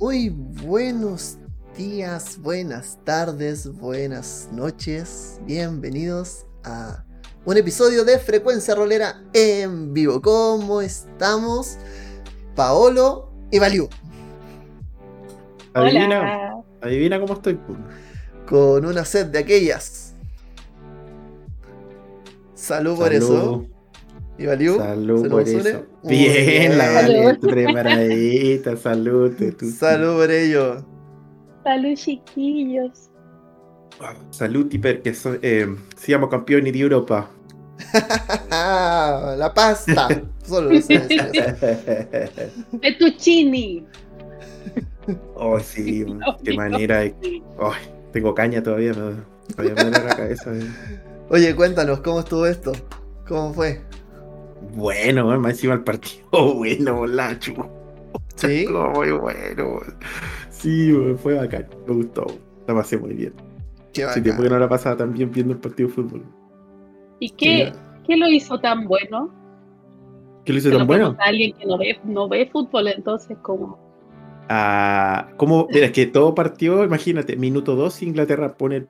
Muy buenos días, buenas tardes, buenas noches. Bienvenidos a un episodio de Frecuencia Rolera en vivo. ¿Cómo estamos? Paolo y Valiu. Adivina, Hola. adivina cómo estoy. pu. Con una sed de aquellas. Salud por eso. ¿Y Valiu? salud ¿Se por eso. Bien, la vale, preparadita, salud. tú- Salud por ello. Salud, chiquillos. Salud, Tiper, que so- eh, seamos campeones de Europa. la pasta. Solo lo. Fettuccini. oh, sí, qué manera. de- Ay, tengo caña todavía, me todavía me duele la cabeza. eh. Oye, cuéntanos, ¿cómo estuvo esto? ¿Cómo fue? Bueno, más encima el partido. bueno, Lacho. ¿Sí? Muy bueno. Sí, fue bacán. Me gustó. La pasé muy bien. Qué Sí, tiempo que no la pasaba tan bien viendo el partido de fútbol. ¿Y qué, qué lo hizo tan bueno? ¿Qué lo hizo Se lo tan bueno? alguien que no ve, no ve fútbol, entonces como Ah, ¿cómo? Mira, es que todo partió, imagínate, minuto 2 Inglaterra pone el,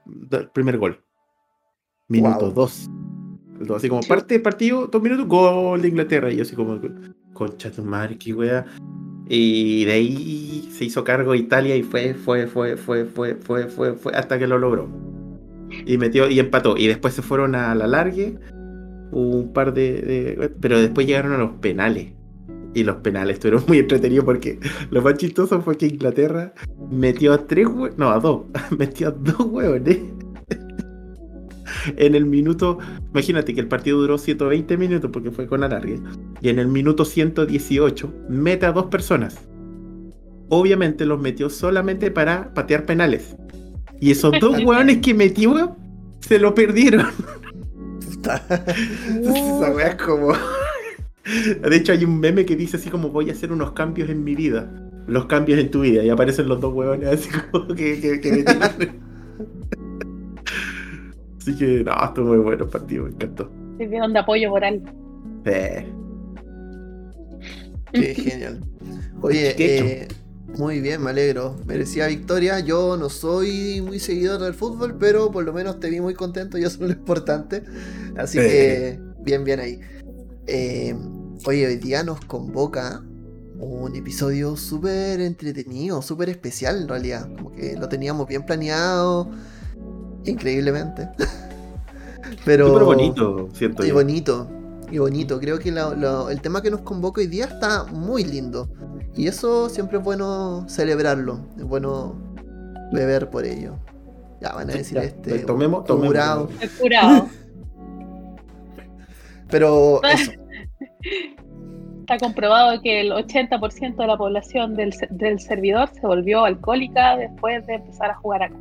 primer gol. Minuto Wow. 2. Así como parte del partido, dos minutos, gol de Inglaterra. Y yo así como, concha tu madre, qué wea. Y de ahí se hizo cargo Italia y fue, fue, fue, fue, fue, fue, fue, fue, hasta que lo logró. Y metió y empató. Y después se fueron a la largue. Un par de, de- Pero después llegaron a los penales. Y los penales estuvieron muy entretenidos porque lo más chistoso fue que Inglaterra metió a tres. No, a dos. metió a dos huevones. En el minuto. Imagínate que el partido duró 120 minutos porque fue con alargue. Y en el minuto 118 mete a dos personas. Obviamente los metió solamente para patear penales. Y esos dos hueones que metió, se lo perdieron. Esa wea es como. De hecho, hay un meme que dice así como voy a hacer unos cambios en mi vida. Los cambios en tu vida. Y aparecen los dos huevones así como que, que, que metieron. Así que no, estuvo muy bueno el partido, me encantó. sirvieron de apoyo moral. Eh, Qué genial. Oye, eh, muy bien, me alegro. Merecía victoria. Yo no soy muy seguidor del fútbol, pero por lo menos te vi muy contento y eso es lo importante. Así que, bien, bien ahí. Eh, oye, hoy día nos convoca un episodio súper entretenido, súper especial en realidad. Como que lo teníamos bien planeado, increíblemente. pero Súper bonito, siento y yo. bonito, y bonito. Creo que la- la- el tema que nos convoca hoy día está muy lindo. Y eso siempre es bueno celebrarlo. Es bueno beber por ello. Ya van a decir ya, este. tomemos, un tomemos. jurado. El curado. Pero eso. Está comprobado que el 80% de la población del, del servidor se volvió alcohólica después de empezar a jugar acá.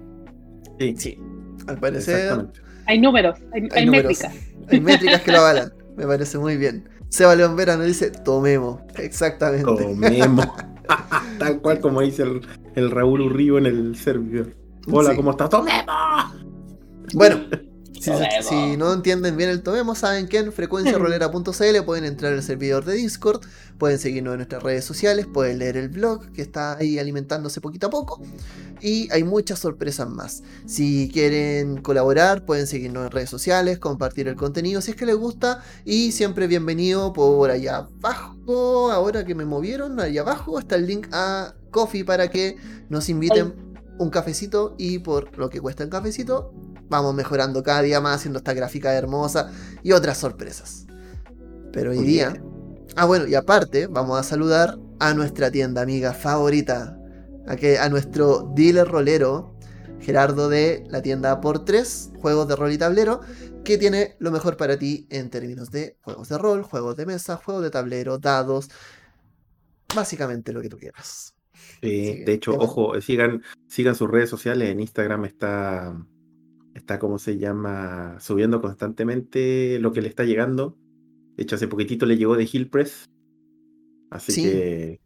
Sí, Sí. Al parecer. Hay números, hay, hay, hay números. métricas. Hay métricas que lo avalan. Me parece muy bien. Seba León Vera nos dice: tomemos. Exactamente. Comemos. Tal cual como dice el, el Raúl Urribo en el servidor. Hola, Sí. ¿cómo estás? ¡Tomemos! Bueno, si, no entienden bien el tomemos, saben que en frecuenciarolera.cl pueden entrar al servidor de Discord, pueden seguirnos en nuestras redes sociales, pueden leer el blog que está ahí alimentándose poquito a poco y hay muchas sorpresas más. Si quieren colaborar, pueden seguirnos en redes sociales, compartir el contenido si es que les gusta y siempre bienvenido por allá abajo. Ahora que me movieron, allá abajo está el link a Coffee para que nos inviten un cafecito y por lo que cuesta el cafecito vamos mejorando cada día más haciendo esta gráfica hermosa y otras sorpresas. Pero hoy día... Ah, bueno, y aparte vamos a saludar a nuestra tienda amiga favorita, a, que, a nuestro dealer rolero, Gerardo de la tienda por 3 juegos de rol y tablero, que tiene lo mejor para ti en términos de juegos de rol, juegos de mesa, juegos de tablero, dados, básicamente lo que tú quieras. Sí, Sí, de hecho, ojo, sigan, sigan sus redes sociales. En Instagram está, está, ¿cómo se llama? Subiendo constantemente lo que le está llegando. De hecho, hace poquitito le llegó de Hill Press. Así Sí. que.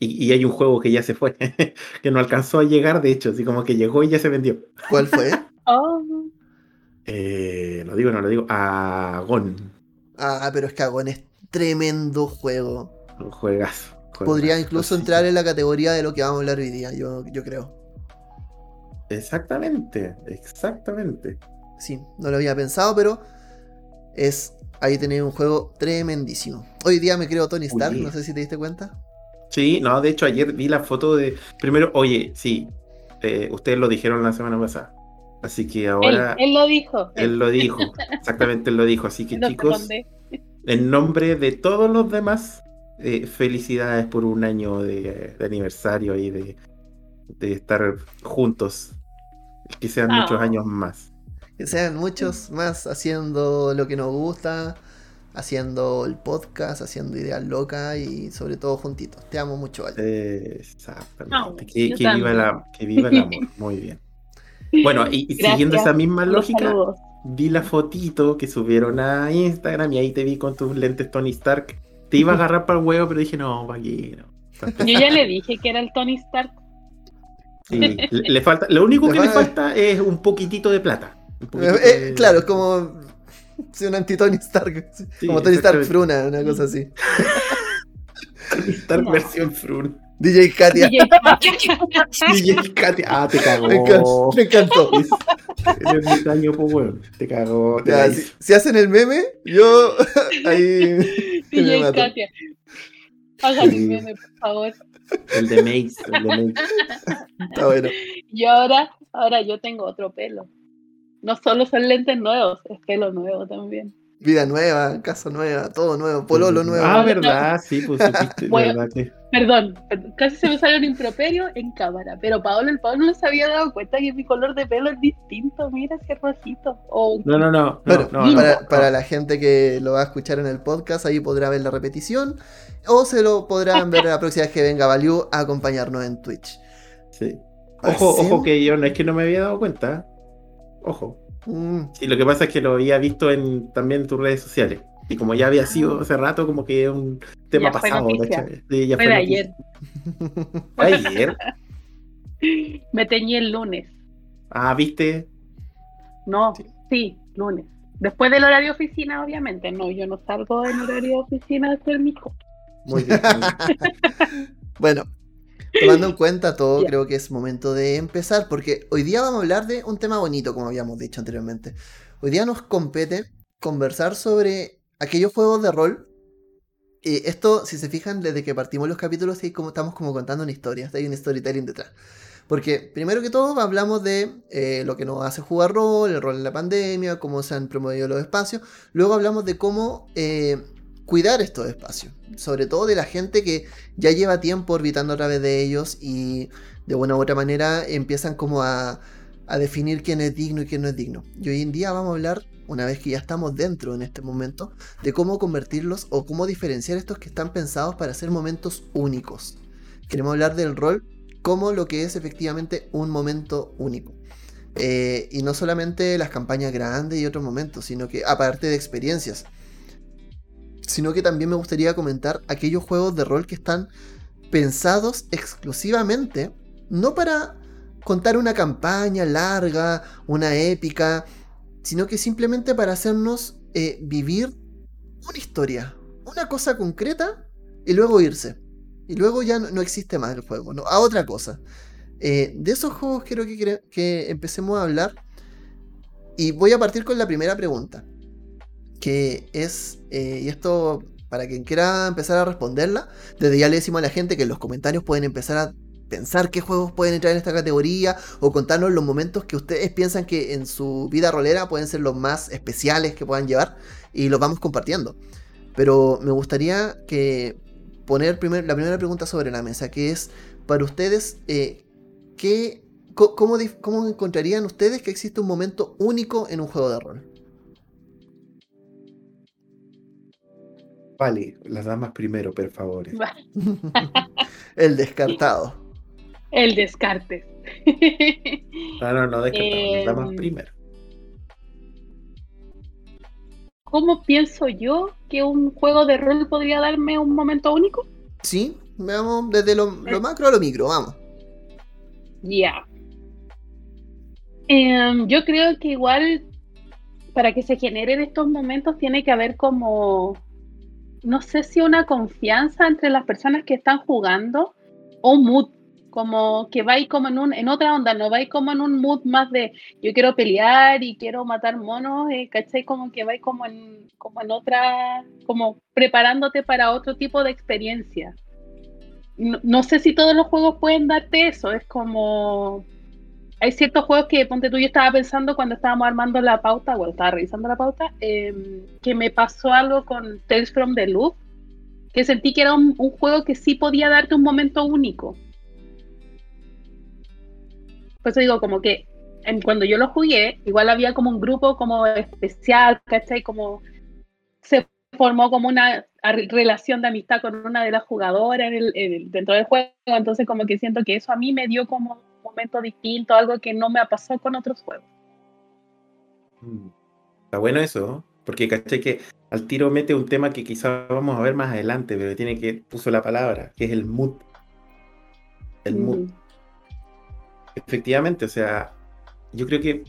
Y, y hay un juego que ya se fue, que no alcanzó a llegar, de hecho, así como que llegó y ya se vendió. ¿Cuál fue? Oh, Eh, lo digo, no lo digo. Agon. ah, pero es que Agon es tremendo juego. Un juegazo. Podría incluso entrar en la categoría de lo que vamos a hablar hoy día, yo, yo creo. Exactamente, exactamente. Sí, no lo había pensado, pero es. Ahí tenéis un juego tremendísimo. Hoy día me creo Tony Stark, no sé si te diste cuenta. Sí, no, de hecho ayer vi la foto de. Primero, oye, sí, eh, ustedes lo dijeron la semana pasada. Así que ahora él lo dijo. él lo dijo. Exactamente, él lo dijo. Así que no chicos, en nombre de todos los demás, eh, felicidades por un año de, de aniversario y de, de estar juntos. Que sean Ah. muchos años más. Que sean muchos más haciendo lo que nos gusta, haciendo el podcast, haciendo ideas locas y sobre todo juntitos. Te amo mucho, Vale. Eh, Exactamente. No, que, viva la- que viva el amor. Muy bien. Bueno, y, Gracias siguiendo esa misma lógica, vi la fotito que subieron a Instagram y ahí te vi con tus lentes Tony Stark. Te iba a agarrar para el huevo, pero dije, no, aquí no. Yo ya le dije que era el Tony Stark. Sí, le, le falta, lo único que le falta- es un poquitito de plata. Poquitito Eh, de- claro, es como. Sí, un anti-Tony Stark. Sí, como Tony Stark. Fruna, una cosa así. Tony Stark No. versión Frun. DJ Katia. DJ Katy. Ah, te cagó. Me encantó. Me. Eres daño, pues, weón. Te cagó. Te Ya, la si, hacen el meme, yo ahí. me DJ mato. Katia. Sí. un meme, por favor. El de Mace. El de Mace. Está bueno. Y ahora, ahora yo tengo otro pelo. No solo son lentes nuevos, es pelo nuevo también. Vida nueva, casa nueva, todo nuevo, pololo nuevo. Ah, No, verdad, sí, pues supiste, Bueno. verdad que. Perdón, perdón, casi se me salió un improperio en cámara, pero Paolo, el Paolo no se había dado cuenta que mi color de pelo es distinto, mira ese rojito. O No, no, no. no, Bueno, no, no, para, no. para la gente que lo va a escuchar en el podcast, ahí podrá ver la repetición. O se lo podrán ver la próxima vez que venga Value a acompañarnos en Twitch. Sí. Ojo, ojo, que yo no es que no me había dado cuenta. Ojo. Mm, Sí, lo que pasa es que lo había visto en también en tus redes sociales. Y como ya había sido hace rato, como que es un tema Ah. Ya fue pasado. ¿cachai? Sí, ya fue fue ayer. Ayer. Me teñí el lunes. Ah, viste. No, Sí. sí, lunes. Después del horario de oficina, obviamente. No, yo no salgo en horario de oficina de ser mi hijo. Muy bien. Bueno, tomando en cuenta todo, creo que es momento de empezar, porque hoy día vamos a hablar de un tema bonito, como habíamos dicho anteriormente. Hoy día nos compete conversar sobre aquellos juegos de rol. Y esto, si se fijan, desde que partimos los capítulos, sí, como estamos como contando una historia, hay un storytelling detrás. Porque primero que todo hablamos de eh, lo que nos hace jugar rol, el rol en la pandemia, cómo se han promovido los espacios. Luego hablamos de cómo eh, cuidar estos espacios. Sobre todo de la gente que ya lleva tiempo orbitando a través de ellos y de una u otra manera empiezan como a, definir quién es digno y quién no es digno. Y hoy en día vamos a hablar, una vez que ya estamos dentro en este momento, de cómo convertirlos o cómo diferenciar estos que están pensados para ser momentos únicos. Queremos hablar del rol como lo que es efectivamente un momento único. Eh, y no solamente las campañas grandes y otros momentos, sino que aparte de experiencias, sino que también me gustaría comentar aquellos juegos de rol que están pensados exclusivamente no para contar una campaña larga, una épica, sino que simplemente para hacernos eh, vivir una historia, una cosa concreta y luego irse. Y luego ya no, existe más el juego, ¿no? a otra cosa. Eh, de esos juegos quiero que empecemos a hablar. Y voy a partir con la primera pregunta. Que es, eh, y esto para quien quiera empezar a responderla, desde ya le decimos a la gente que en los comentarios pueden empezar a pensar qué juegos pueden entrar en esta categoría o contarnos los momentos que ustedes piensan que en su vida rolera pueden ser los más especiales que puedan llevar y los vamos compartiendo. Pero me gustaría que poner la primera pregunta sobre la mesa, que es para ustedes, eh, ¿qué, cómo, ¿cómo encontrarían ustedes que existe un momento único en un juego de rol? Vale, las damas primero, por favor. El descartado. El descarte. No, no, no, descartamos, las damas Em, primero. ¿Cómo pienso yo que un juego de rol podría darme un momento único? Sí, veamos desde lo, lo macro a lo micro, vamos. Ya. Em, yo creo que igual para que se generen estos momentos tiene que haber como no sé si una confianza entre las personas que están jugando o mood, como que vais como en, un, en otra onda, no vais como en un mood más de yo quiero pelear y quiero matar monos, eh, ¿cachai? Como que vais como en, como en otra, como preparándote para otro tipo de experiencia. No, no sé si todos los juegos pueden darte eso, es como hay ciertos juegos que, ponte tú, yo estaba pensando cuando estábamos armando la pauta, bueno, estaba revisando la pauta, em, que me pasó algo con Tales from the Loop, que sentí que era un, juego que sí podía darte un momento único. Por eso digo, como que en, cuando yo lo jugué, igual había como un grupo como especial, ¿cachai? Como se formó como una relación de amistad con una de las jugadoras dentro del juego, entonces como que siento que eso a mí me dio como momento distinto, algo que no me ha pasado con otros juegos. Mm. Está bueno eso, porque caché que al tiro mete un tema que quizás vamos a ver más adelante, pero tiene que, puso la palabra, que es el mood. El mood. Efectivamente, o sea, yo creo que,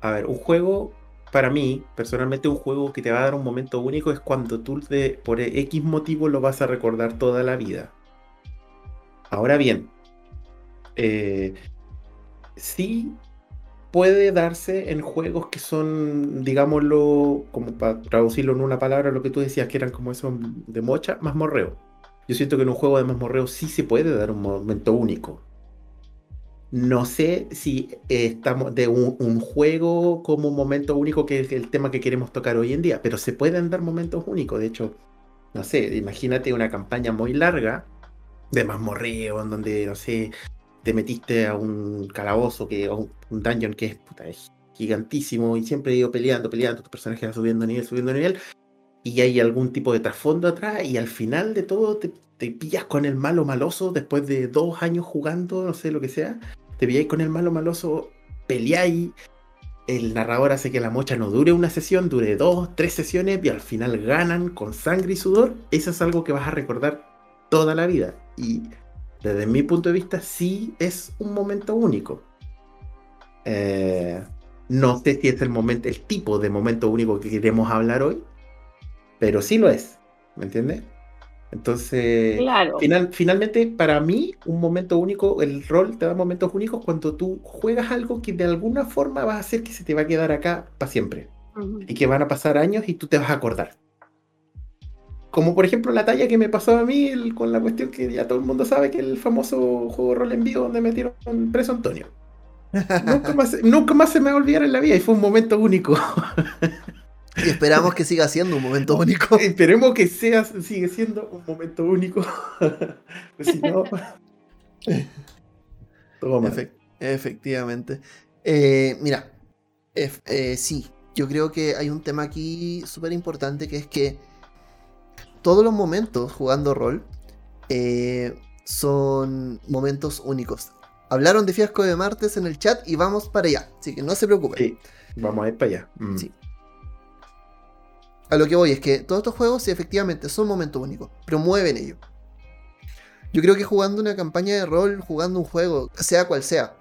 a ver, un juego, para mí, personalmente, un juego que te va a dar un momento único es cuando tú de, por X motivo lo vas a recordar toda la vida. Ahora bien, eh, sí puede darse en juegos que son, digámoslo, como para traducirlo en una palabra, lo que tú decías, que eran como esos de mocha, más morreo. Yo siento que en un juego de más morreo sí se puede dar un momento único. No sé si estamos de un, juego como un momento único, que es el tema que queremos tocar hoy en día, pero se pueden dar momentos únicos. De hecho, no sé, imagínate una campaña muy larga de más morreo, en donde, no sé, te metiste a un calabozo, que, a un, dungeon que es, es gigantísimo y siempre he ido peleando, peleando, tu personaje va subiendo nivel, subiendo nivel, y hay algún tipo de trasfondo atrás, y al final de todo te, pillas con el malo maloso después de dos años jugando, no sé lo que sea, te pilláis con el malo maloso, peleáis, el narrador hace que la mocha no dure una sesión, dure dos, tres sesiones, y al final ganan con sangre y sudor, eso es algo que vas a recordar toda la vida. Y desde mi punto de vista, sí es un momento único. Eh, no sé si es el momento, el tipo de momento único que queremos hablar hoy, pero sí lo es, ¿me entiendes? Entonces, final, finalmente, para mí, un momento único, el rol te da momentos únicos cuando tú juegas algo que de alguna forma va a hacer que se te va a quedar acá para siempre. Y que van a pasar años y tú te vas a acordar. Como por ejemplo la talla que me pasó a mí con la cuestión que ya todo el mundo sabe que el famoso juego rol en vivo donde metieron preso Antonio. nunca, más, se me va a olvidar en la vida y fue un momento único. Y esperamos que siga siendo un momento único. Esperemos que sea, sigue siendo un momento único. pues si no. efectivamente. Eh, mira, eh, sí, yo creo que hay un tema aquí súper importante que es que todos los momentos jugando rol eh, son momentos únicos. Hablaron de Fiasco de Martes en el chat y vamos para allá, así que no se preocupen. Sí, vamos a ir para allá. Mm. Sí. A lo que voy es que todos estos juegos, sí, efectivamente, son momentos únicos, promueven ello. Yo creo que jugando una campaña de rol, jugando un juego, sea cual sea,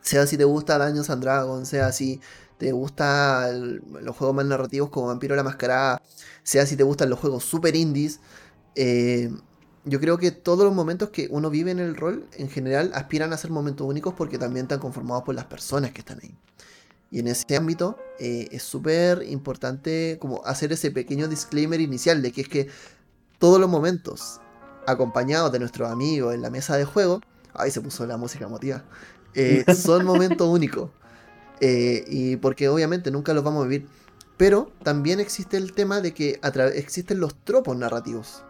sea si te gusta Dungeons and Dragons, sea si te gustan los juegos más narrativos como Vampiro la Mascarada, sea si te gustan los juegos super indies, eh, yo creo que todos los momentos que uno vive en el rol, en general, aspiran a ser momentos únicos porque también están conformados por las personas que están ahí. Y en ese ámbito eh, es súper importante como hacer ese pequeño disclaimer inicial de que es que todos los momentos acompañados de nuestros amigos en la mesa de juego, ahí se puso la música emotiva, eh, son momentos únicos. Eh, y porque obviamente nunca los vamos a vivir. Pero también existe el tema de que existen los tropos narrativos.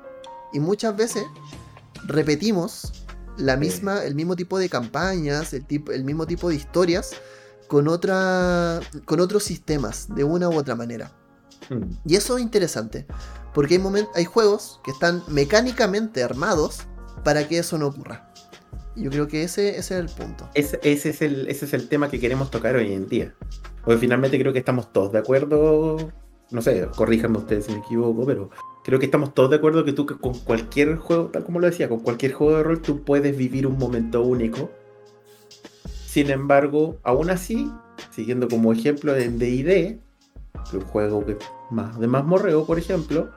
Y muchas veces repetimos la misma, el mismo tipo de campañas, el, tipo, el mismo tipo de historias con, otra, con otros sistemas, de una u otra manera. Hmm. Y eso es interesante, porque hay, hay juegos que están mecánicamente armados para que eso no ocurra. Yo creo que ese, es el punto. Ese, es el, ese es el tema que queremos tocar hoy en día. Porque finalmente creo que estamos todos de acuerdo. No sé, corríjanme ustedes si me equivoco, pero creo que estamos todos de acuerdo que tú con cualquier juego, tal como lo decía, con cualquier juego de rol tú puedes vivir un momento único. Sin embargo, aún así, siguiendo como ejemplo en D&D, un juego que más de más morreo, por ejemplo,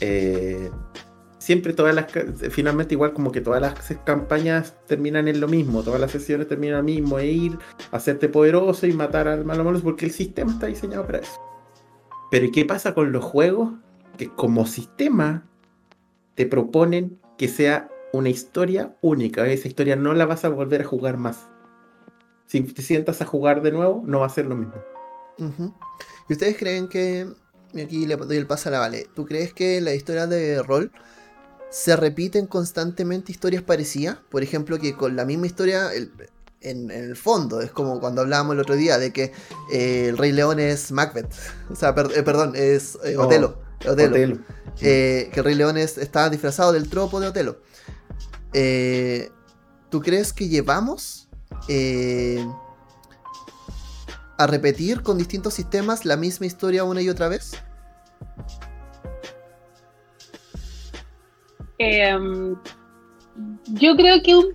eh, siempre todas las finalmente igual como que todas las campañas terminan en lo mismo, todas las sesiones terminan en lo mismo, e ir, hacerte poderoso y matar al malo malo porque el sistema está diseñado para eso. Pero ¿qué pasa con los juegos? Que como sistema te proponen que sea una historia única, esa historia no la vas a volver a jugar más. Si te sientas a jugar de nuevo, no va a ser lo mismo. ¿Y ustedes creen que, y aquí le doy el paso a la Vale, ¿tú crees que la historia de rol se repiten constantemente historias parecidas. Por ejemplo, que con la misma historia, en, el fondo, es como cuando hablábamos el otro día de que eh, el Rey León es Macbeth. O sea, eh, perdón, es eh, oh, Otelo. que el Rey León está disfrazado del tropo de Otelo. ¿Tú crees que llevamos a repetir con distintos sistemas la misma historia una y otra vez? Em, yo creo que un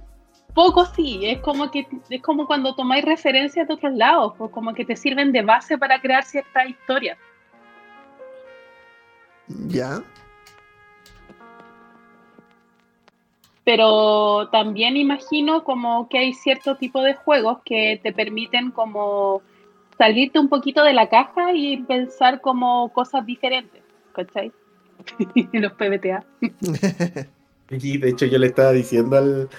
poco sí, es como que es como cuando tomáis referencias de otros lados, o como que te sirven de base para crear cierta historia. Ya. Pero también imagino como que hay cierto tipo de juegos que te permiten como salirte un poquito de la caja y pensar como cosas diferentes, ¿cachai? los PBTA. y de hecho yo le estaba diciendo al,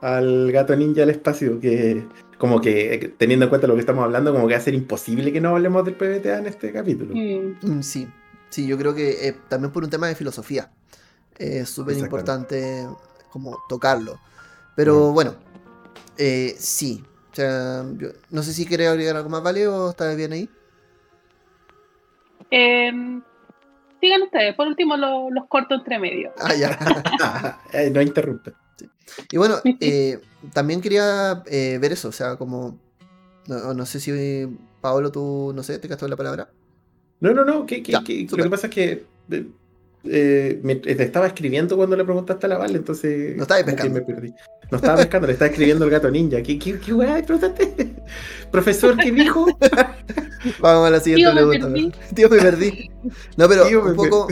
al gato ninja del espacio que como que teniendo en cuenta lo que estamos hablando, como que va a ser imposible que no hablemos del PBTA en este capítulo. Mm. Mm, sí, sí, yo creo que eh, también por un tema de filosofía. Es súper importante como tocarlo. Pero bueno, eh, sí. O sea, no sé si quieres agregar algo más, ¿vale? ¿O está bien ahí? Eh, sigan ustedes, por último los corto entre medio. Ah, ya. Eh, no interrumpe. Y bueno, eh, también quería eh, ver eso, o sea, como. No, sé si Paolo, tú, no sé, te gastó la palabra. No, no, no, que, lo que pasa es que me, estaba escribiendo cuando le preguntaste a la Val, entonces. No estaba pescando. No estaba pescando, le estaba escribiendo el gato ninja. ¿Qué, qué, qué weá Profesor, ¿qué dijo? Vamos a la siguiente pregunta. Tío, me perdí. No, pero un poco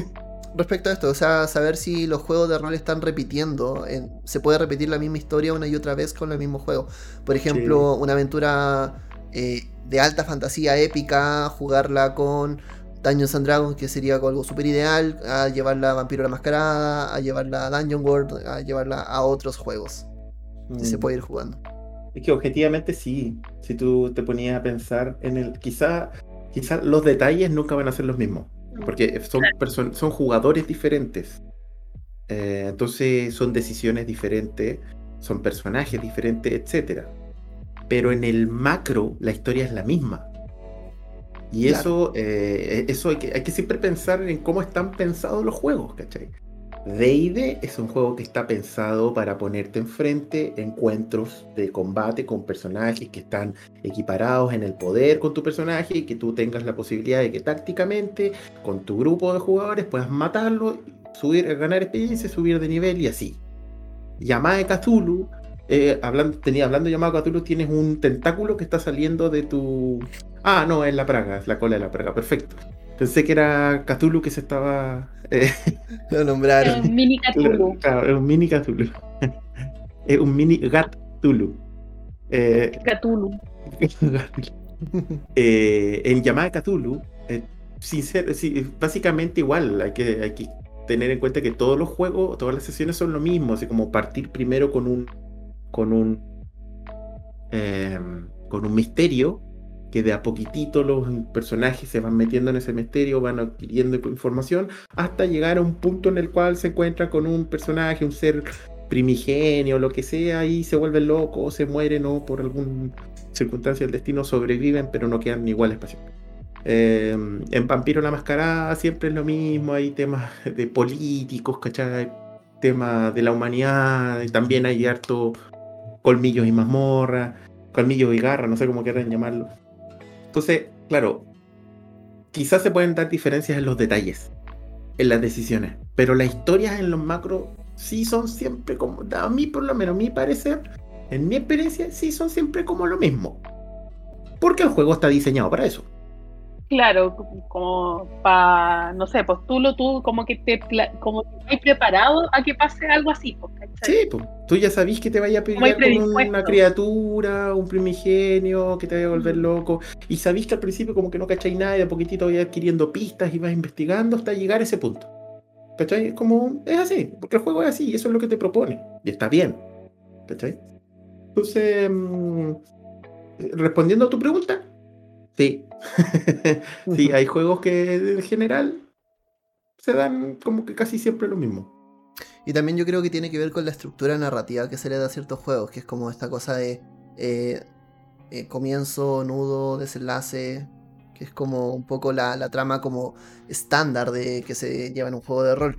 respecto a esto, o sea, saber si los juegos de rol están repitiendo, se puede repetir la misma historia una y otra vez con el mismo juego. Por ejemplo, una aventura eh, de alta fantasía épica, jugarla con Dungeons and Dragons, que sería algo súper ideal, a llevarla a Vampiro la Mascarada, a llevarla a Dungeon World, a llevarla a otros juegos. Si se mm. puede ir jugando. Es que objetivamente sí, si tú te ponías a pensar en el, quizá, quizá los detalles nunca van a ser los mismos, porque son, son jugadores diferentes, eh, entonces son decisiones diferentes, son personajes diferentes, etc. Pero en el macro la historia es la misma. Y eso, eh, eso hay que, hay que siempre pensar en cómo están pensados los juegos, ¿cachai? D&D es un juego que está pensado para ponerte enfrente encuentros de combate con personajes que están equiparados en el poder con tu personaje y que tú tengas la posibilidad de que tácticamente con tu grupo de jugadores puedas matarlo, subir, ganar experiencia, subir de nivel y así. De Cthulhu, eh, hablando, tenía, hablando de llamado Cthulhu, tienes un tentáculo que está saliendo de tu... Ah, no, es la praga, es la cola de la praga, perfecto. Pensé que era Cthulhu que se estaba. Eh, Lo nombraron. Es un mini Cthulhu. Claro, es un mini Cthulhu. es un mini Gat Cthulhu. Eh, Cthulhu. eh, en llamada Cthulhu, eh, sincero, sí, básicamente igual. Hay que, hay que tener en cuenta que todos los juegos, todas las sesiones son lo mismo. Así como partir primero con un. con un. Eh, con un misterio que de a poquitito los personajes se van metiendo en ese misterio, van adquiriendo información, hasta llegar a un punto en el cual se encuentra con un personaje, un ser primigenio, lo que sea, y se vuelven locos, o se mueren, o por alguna circunstancia del destino sobreviven, pero no quedan iguales para siempre. Em, en Vampiro la Mascarada siempre es lo mismo, hay temas de políticos, ¿cachai? Temas de la humanidad, también hay harto colmillos y mazmorra, colmillos y garra, no sé cómo quieran llamarlo. Entonces, claro, quizás se pueden dar diferencias en los detalles, en las decisiones, pero las historias en los macros sí son siempre como, a mí por lo menos, a mi parecer, en mi experiencia, sí son siempre como lo mismo. Porque el juego está diseñado para eso. Claro, como para, no sé, pues tú lo tú como que te como que preparado a que pase algo así, pues, Sí, pues, tú ya sabís que te vaya a pelear con una criatura, un primigenio, que te vaya a volver loco, y sabís que al principio como que no cacháis nada y a poquitito vais adquiriendo pistas y vas investigando hasta llegar a ese punto. ¿Cachai? Como, es así, porque el juego es así y eso es lo que te propone, y está bien. ¿Cachai? Entonces, mm, respondiendo a tu pregunta, sí. sí, hay juegos que en general se dan como que casi siempre lo mismo. Y también yo creo que tiene que ver con la estructura narrativa que se le da a ciertos juegos, que es como esta cosa de eh, eh, comienzo, nudo, desenlace, que es como un poco la, la trama como estándar de que se lleva en un juego de rol.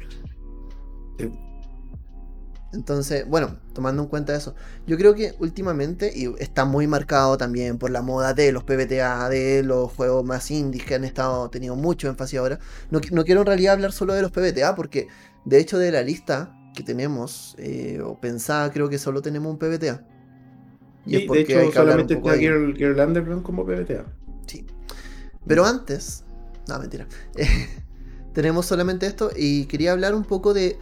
Entonces, bueno, tomando en cuenta eso, yo creo que últimamente, y está muy marcado también por la moda de los PBTA, de los juegos más indies que han estado teniendo mucho énfasis ahora. No, quiero en realidad hablar solo de los PBTA, porque de hecho de la lista que tenemos, eh, o pensaba, creo que solo tenemos un PBTA. Y, es porque de hecho, solamente está Girl, Girl Underground como PBTA. Sí. Pero antes, no, mentira. tenemos solamente esto y quería hablar un poco de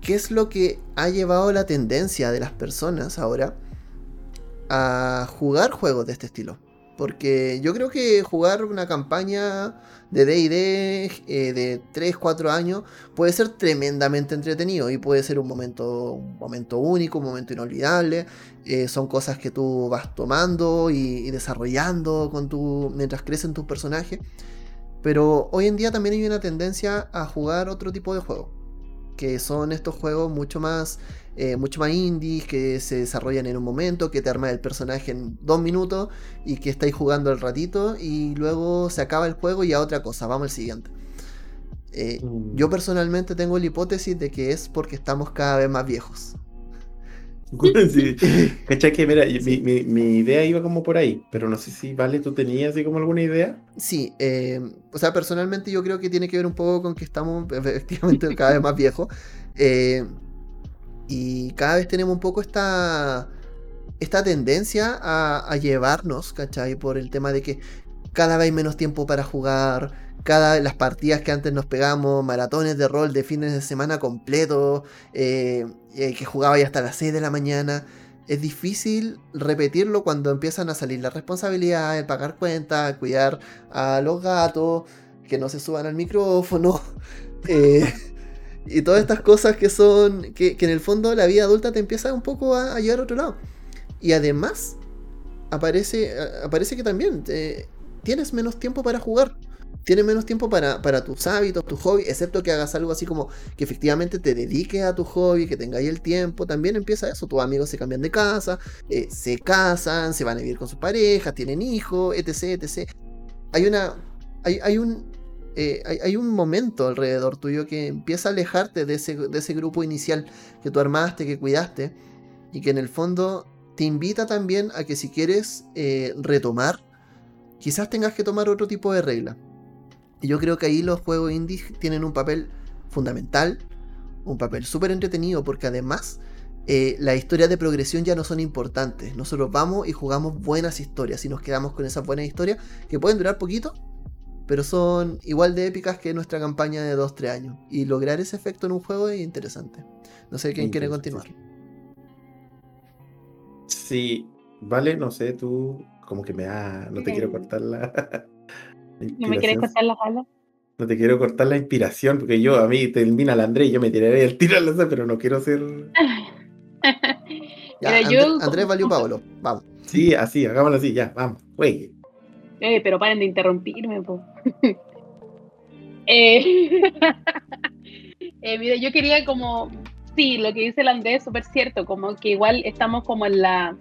qué es lo que ha llevado la tendencia de las personas ahora a jugar juegos de este estilo. Porque yo creo que jugar una campaña de DD eh, de 3, 4 años puede ser tremendamente entretenido y puede ser un momento, un momento único, un momento inolvidable. Eh, son cosas que tú vas tomando y, desarrollando con tu, mientras crecen tus personajes. Pero hoy en día también hay una tendencia a jugar otro tipo de juego que son estos juegos mucho más, eh, mucho más indies, que se desarrollan en un momento, que te arma el personaje en dos minutos y que estáis jugando el ratito y luego se acaba el juego y a otra cosa, vamos al siguiente. Eh, mm. Yo personalmente tengo la hipótesis de que es porque estamos cada vez más viejos. Sí. ¿Cachai? Que mira, mi, idea iba como por ahí, pero no sé si Vale, tú tenías así como alguna idea. Sí, eh, o sea, personalmente yo creo que tiene que ver un poco con que estamos efectivamente cada vez más viejos. Eh, y cada vez tenemos un poco esta, esta tendencia a, a llevarnos, ¿cachai? Por el tema de que cada vez hay menos tiempo para jugar cada las partidas que antes nos pegamos, maratones de rol de fines de semana completo, eh, eh, que jugaba ya hasta las 6 de la mañana. Es difícil repetirlo cuando empiezan a salir las responsabilidades, pagar cuentas, cuidar a los gatos, que no se suban al micrófono. Eh, y todas estas cosas que son. Que, en el fondo la vida adulta te empieza un poco a, llevar a otro lado. Y además, aparece, aparece que también tienes menos tiempo para jugar tienes menos tiempo para, tus hábitos, tu hobby, excepto que hagas algo así como que efectivamente te dediques a tu hobby, que tengáis el tiempo, también empieza eso, tus amigos se cambian de casa, eh, se casan, se van a vivir con sus parejas, tienen hijos, etc. Hay una, hay, un, eh, hay, un momento alrededor tuyo que empieza a alejarte de ese, de ese grupo inicial que tú armaste, que cuidaste, y que en el fondo te invita también a que si quieres eh, retomar, quizás tengas que tomar otro tipo de regla. Y yo creo que ahí los juegos indies tienen un papel fundamental, un papel súper entretenido, porque además eh, las historias de progresión ya no son importantes. Nosotros vamos y jugamos buenas historias y nos quedamos con esas buenas historias que pueden durar poquito, pero son igual de épicas que nuestra campaña de 2-3 años. Y lograr ese efecto en un juego es interesante. No sé quién quiere continuar. Sí, vale, no sé, tú como que me da... No te quiero cortar la... ¿No me quieres cortar las alas? No te quiero cortar la inspiración, porque yo, a mí termina el Andrés y yo me tiraré el tiro al pero no quiero ser. ya, yo... Andrés, valió Pablo, vamos. Sí, así, hagámoslo así, ya, vamos, güey. Eh, pero paren de interrumpirme, po. eh, eh, mira, yo quería como, sí, lo que dice el Andrés es súper cierto, como que igual estamos como en la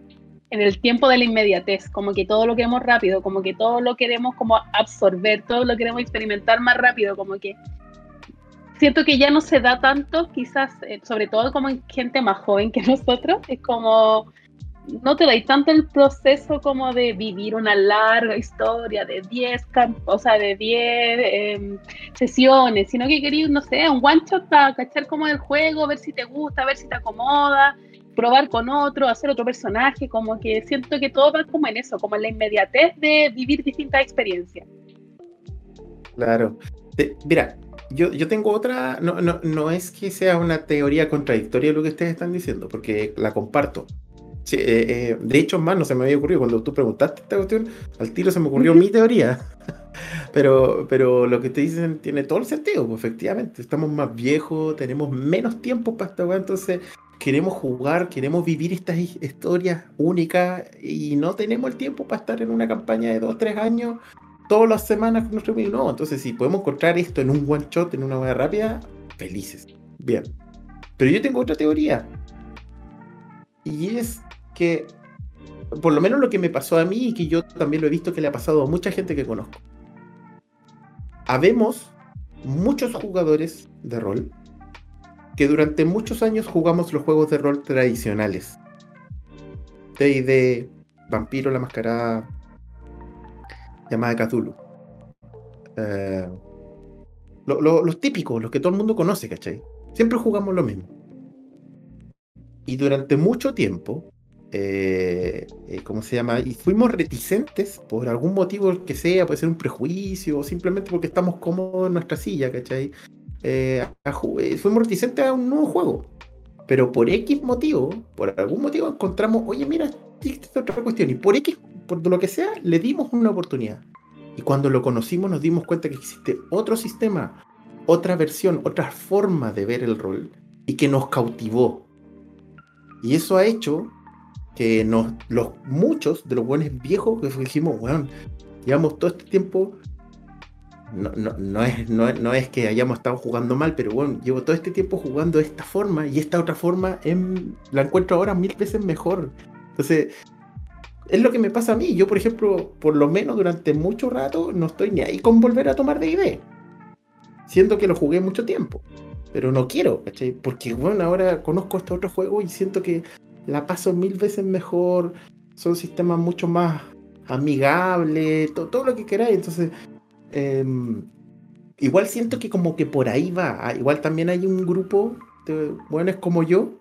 en el tiempo de la inmediatez, como que todo lo queremos rápido, como que todo lo queremos como absorber, todo lo queremos experimentar más rápido, como que siento que ya no se da tanto, quizás, eh, sobre todo como en gente más joven que nosotros, es como no te dais tanto el proceso como de vivir una larga historia de 10 o sea, de 10 em, sesiones, sino que querías, no sé, un one shot para cachar como el juego, ver si te gusta, ver si te acomoda, probar con otro, hacer otro personaje, como que siento que todo va como en eso, como en la inmediatez de vivir distintas experiencias. Claro. Mira, yo, yo tengo otra. No, no, no es que sea una teoría contradictoria lo que ustedes están diciendo, porque la comparto. Sí, eh, eh, de hecho, más no se me había ocurrido. Cuando tú preguntaste esta cuestión, al tiro se me ocurrió mi teoría. Pero, pero lo que te dicen tiene todo el sentido, pues, efectivamente. Estamos más viejos, tenemos menos tiempo para esta entonces queremos jugar, queremos vivir estas his- historias únicas y no tenemos el tiempo para estar en una campaña de dos, tres años todas las semanas con nuestro amigo. No, entonces si podemos encontrar esto en un one shot, en una manera rápida, felices. Bien. Pero yo tengo otra teoría. Y es que, por lo menos lo que me pasó a mí y que yo también lo he visto que le ha pasado a mucha gente que conozco. Habemos muchos jugadores de rol que durante muchos años jugamos los juegos de rol tradicionales. D&D, Vampiro la Mascarada, llamada Cthulhu. Eh, lo- lo- los típicos, los que todo el mundo conoce, ¿cachai? Siempre jugamos lo mismo. Y durante mucho tiempo, eh, eh, ¿cómo se llama? Y fuimos reticentes por algún motivo que sea, puede ser un prejuicio o simplemente porque estamos cómodos en nuestra silla, ¿cachai? Eh, a eh, reticentes a un nuevo juego. Pero por X motivo, por algún motivo encontramos, oye, mira, existe otra cuestión. Y por X, por lo que sea, le dimos una oportunidad. Y cuando lo conocimos nos dimos cuenta que existe otro sistema, otra versión, otra forma de ver el rol. Y que nos cautivó. Y eso ha hecho que nos, los muchos de los buenos viejos que dijimos, weón, llevamos todo este tiempo. No, no, no es, no, es- que hayamos estado jugando mal, pero bueno, llevo todo este tiempo jugando de esta forma y esta otra forma em, la encuentro ahora mil veces mejor. Entonces, es lo que me pasa a mí. Yo, por ejemplo, por lo menos durante mucho rato no estoy ni ahí con volver a tomar D&D. Siento que lo jugué mucho tiempo. Pero no quiero, ¿cachai? Porque, bueno, ahora conozco este otro juego y siento que la paso mil veces mejor. Son sistemas mucho más amigables, to- todo lo que queráis. Entonces, em, igual siento que como que por ahí va. Ah, Igual también hay un grupo de buenos como yo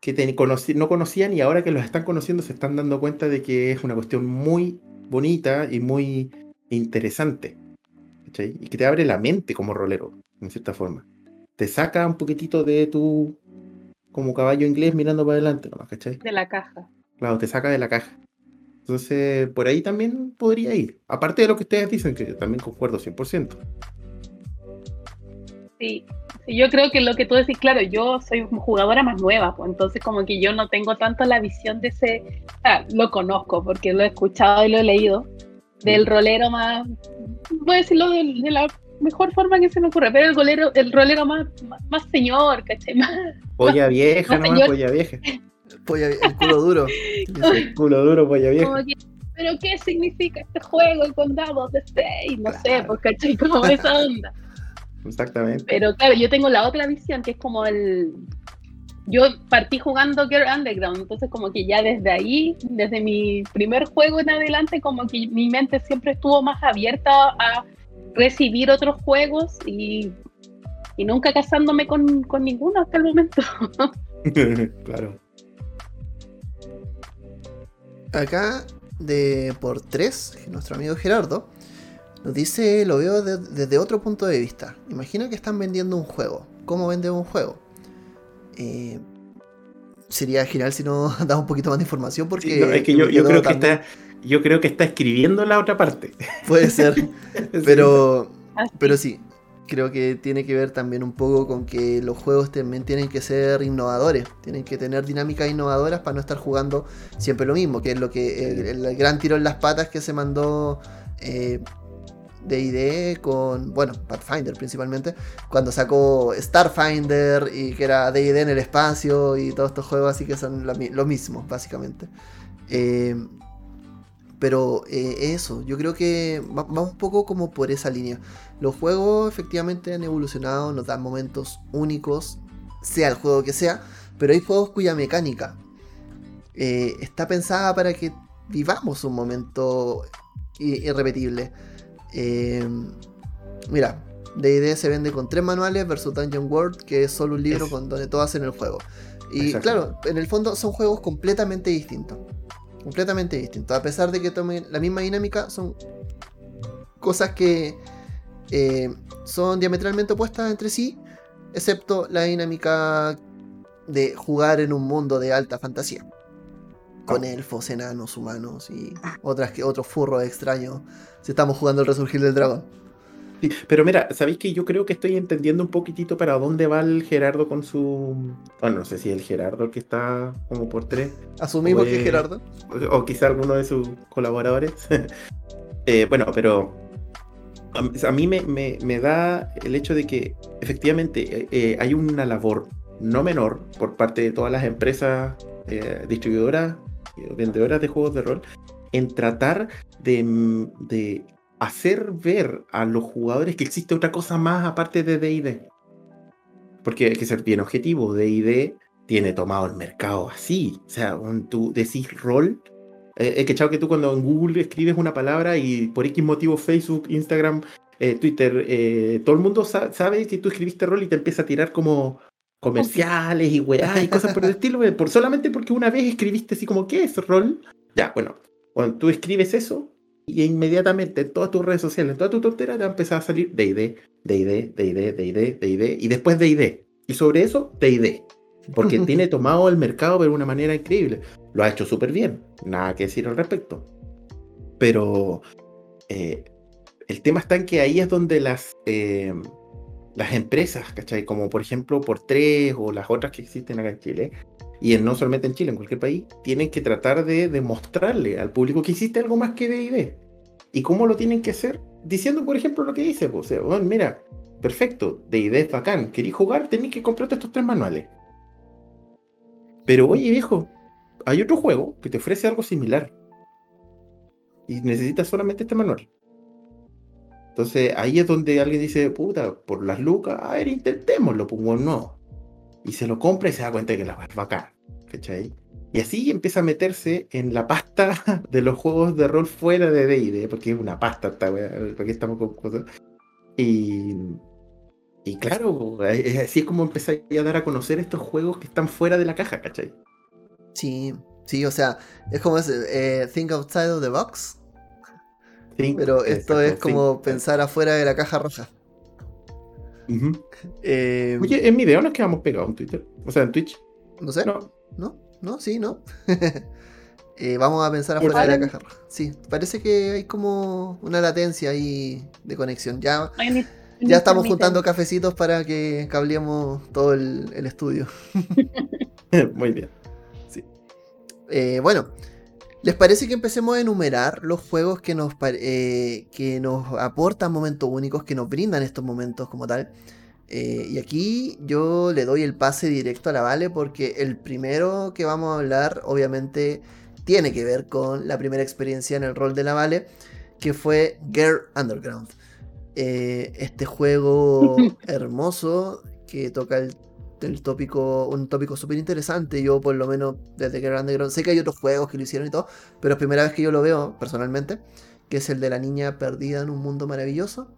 que te conocí- no conocían y ahora que los están conociendo se están dando cuenta de que es una cuestión muy bonita y muy interesante. ¿cachai? Y que te abre la mente como rolero, en cierta forma. Te saca un poquitito de tu como caballo inglés mirando para adelante nomás, ¿cachai? de la caja. Claro, te saca de la caja. Entonces, por ahí también podría ir. Aparte de lo que ustedes dicen, que también concuerdo 100%. Sí. Sí, yo creo que lo que tú decís, claro, yo soy jugadora más nueva, pues entonces como que yo no tengo tanto la visión de ese, sea, lo conozco porque lo he escuchado y lo he leído, del rolero más, voy a decirlo de, de la mejor forma que se me ocurre, pero el rolero, el rolero más, más, más señor, ¿cachai? Más, Polla vieja, No, no, señor. polla vieja. Polla- el culo duro. El culo duro, polla como vieja. que, pero ¿qué significa este juego con dados de 6? No sé, Claro. pues, ¿cachai? Como esa onda. Exactamente. Pero claro, yo tengo la otra visión que es como el. Yo partí jugando Girl Underground, entonces como que ya desde ahí, desde mi primer juego en adelante, como que mi mente siempre estuvo más abierta a recibir otros juegos y, y nunca casándome con, con ninguno hasta el momento. claro. Acá, de por 3, nuestro amigo Gerardo nos dice, lo veo de- desde otro punto de vista. Imagina que están vendiendo un juego. ¿Cómo venden un juego? Eh, sería genial si nos das un poquito más de información porque... Sí, no, es que yo, creo que está, yo creo que está escribiendo la otra parte. Puede ser, pero... Así. Pero sí, creo que tiene que ver también un poco con que los juegos también tienen que ser innovadores, tienen que tener dinámicas innovadoras para no estar jugando siempre lo mismo, que es lo que el, el gran tiro en las patas que se mandó eh, D&D con, bueno, Pathfinder principalmente, cuando sacó Starfinder y que era D&D en el espacio y todos estos juegos así que son lo, lo mismo, básicamente. Eh, pero eh, eso, yo creo que va, un poco como por esa línea. Los juegos efectivamente han evolucionado, nos dan momentos únicos, sea el juego que sea, pero hay juegos cuya mecánica eh, está pensada para que vivamos un momento irrepetible. Eh, mira, D&D se vende con tres manuales versus Dungeon World, que es solo un libro Es- con donde todo hacen el juego. Y claro, en el fondo son juegos completamente distintos. Completamente distintos. A pesar de que tomen la misma dinámica, son cosas que, eh, son diametralmente opuestas entre sí, excepto la dinámica de jugar en un mundo de alta fantasía. Con elfos, enanos, humanos y otras que, otros furros extraños. Si estamos jugando el resurgir del dragón. Sí, pero mira, ¿sabéis que yo creo que estoy entendiendo un poquitito para dónde va el Gerardo con su. Bueno, no sé si el Gerardo el que está como por tres. Asumimos que es- Gerardo. O, o quizá alguno de sus colaboradores. Eh, bueno, pero. A, a mí me, me- me da el hecho de que efectivamente eh, eh, hay una labor no menor por parte de todas las empresas eh, distribuidoras, vendedoras de juegos de rol, en tratar de, de hacer ver a los jugadores que existe otra cosa más aparte de DD. Porque hay que ser bien objetivo, DD tiene tomado el mercado así. O sea, un- tú decís rol. Eh, he cachado que tú cuando en Google escribes una palabra y por X motivo Facebook, Instagram, eh, Twitter, eh, todo el mundo sa- sabe que tú escribiste rol y te empieza a tirar como comerciales y weá y cosas por el estilo, eh, por, solamente porque una vez escribiste así como, ¿qué es rol? Ya, bueno, cuando tú escribes eso y inmediatamente en todas tus redes sociales, en toda tu tontera te va a empezar a salir D&D, D&D, D&D, D&D, D&D y después D&D. Y sobre eso, D&D. Porque tiene tomado el mercado de una manera increíble. Lo ha hecho súper bien, nada que decir al respecto. Pero eh, el tema está en que ahí es donde las, eh, las empresas, ¿cachai? Como por ejemplo por tres o las otras que existen acá en Chile, y en- no solamente en Chile, en cualquier país, tienen que tratar de demostrarle al público que existe algo más que D&D. ¿Y cómo lo tienen que hacer? Diciendo, por ejemplo, lo que dice, pues, o sea, bueno, mira, perfecto, D&D es bacán, queréis jugar, tenéis que comprarte estos tres manuales. Pero oye, viejo, hay otro juego que te ofrece algo similar. Y necesitas solamente este manual. Entonces ahí es donde alguien dice, puta, por las lucas, a ver, intentémoslo, pues no. Y se lo compra y se da cuenta que la es bacán. ¿Cachai? Y así empieza a meterse en la pasta de los juegos de rol fuera de D&D, porque es una pasta esta wea, porque estamos con cosas. Y, y claro, es- así es como empezáis a dar a conocer estos juegos que están fuera de la caja, ¿cachai? Sí, sí, o sea, es como ese, eh, think outside of the box. Sí, Pero esto es exacto, como sí. pensar afuera de la caja roja. Eh, Oye, en video nos quedamos pegados en Twitter. O sea, en Twitch. no sé, no, No. no, sí, no. Eh, vamos a pensar afuera de la caja. Sí, parece que hay como una latencia ahí de conexión. Ya, Ay, ya estamos juntando cafecitos para que cableemos todo el, el estudio. Muy bien. Eh, bueno, ¿les parece que empecemos a enumerar los juegos que nos, eh, que nos aportan momentos únicos, que nos brindan estos momentos como tal? Eh, y aquí yo le doy el pase directo a la Vale porque el primero que vamos a hablar obviamente tiene que ver con la primera experiencia en el rol de la Vale, que fue Girl Underground. Eh, este juego hermoso que toca el, el tópico, un tópico súper interesante. Yo, por lo menos, desde Girl Underground, sé que hay otros juegos que lo hicieron y todo, pero es primera vez que yo lo veo personalmente, que es el de la niña perdida en un mundo maravilloso,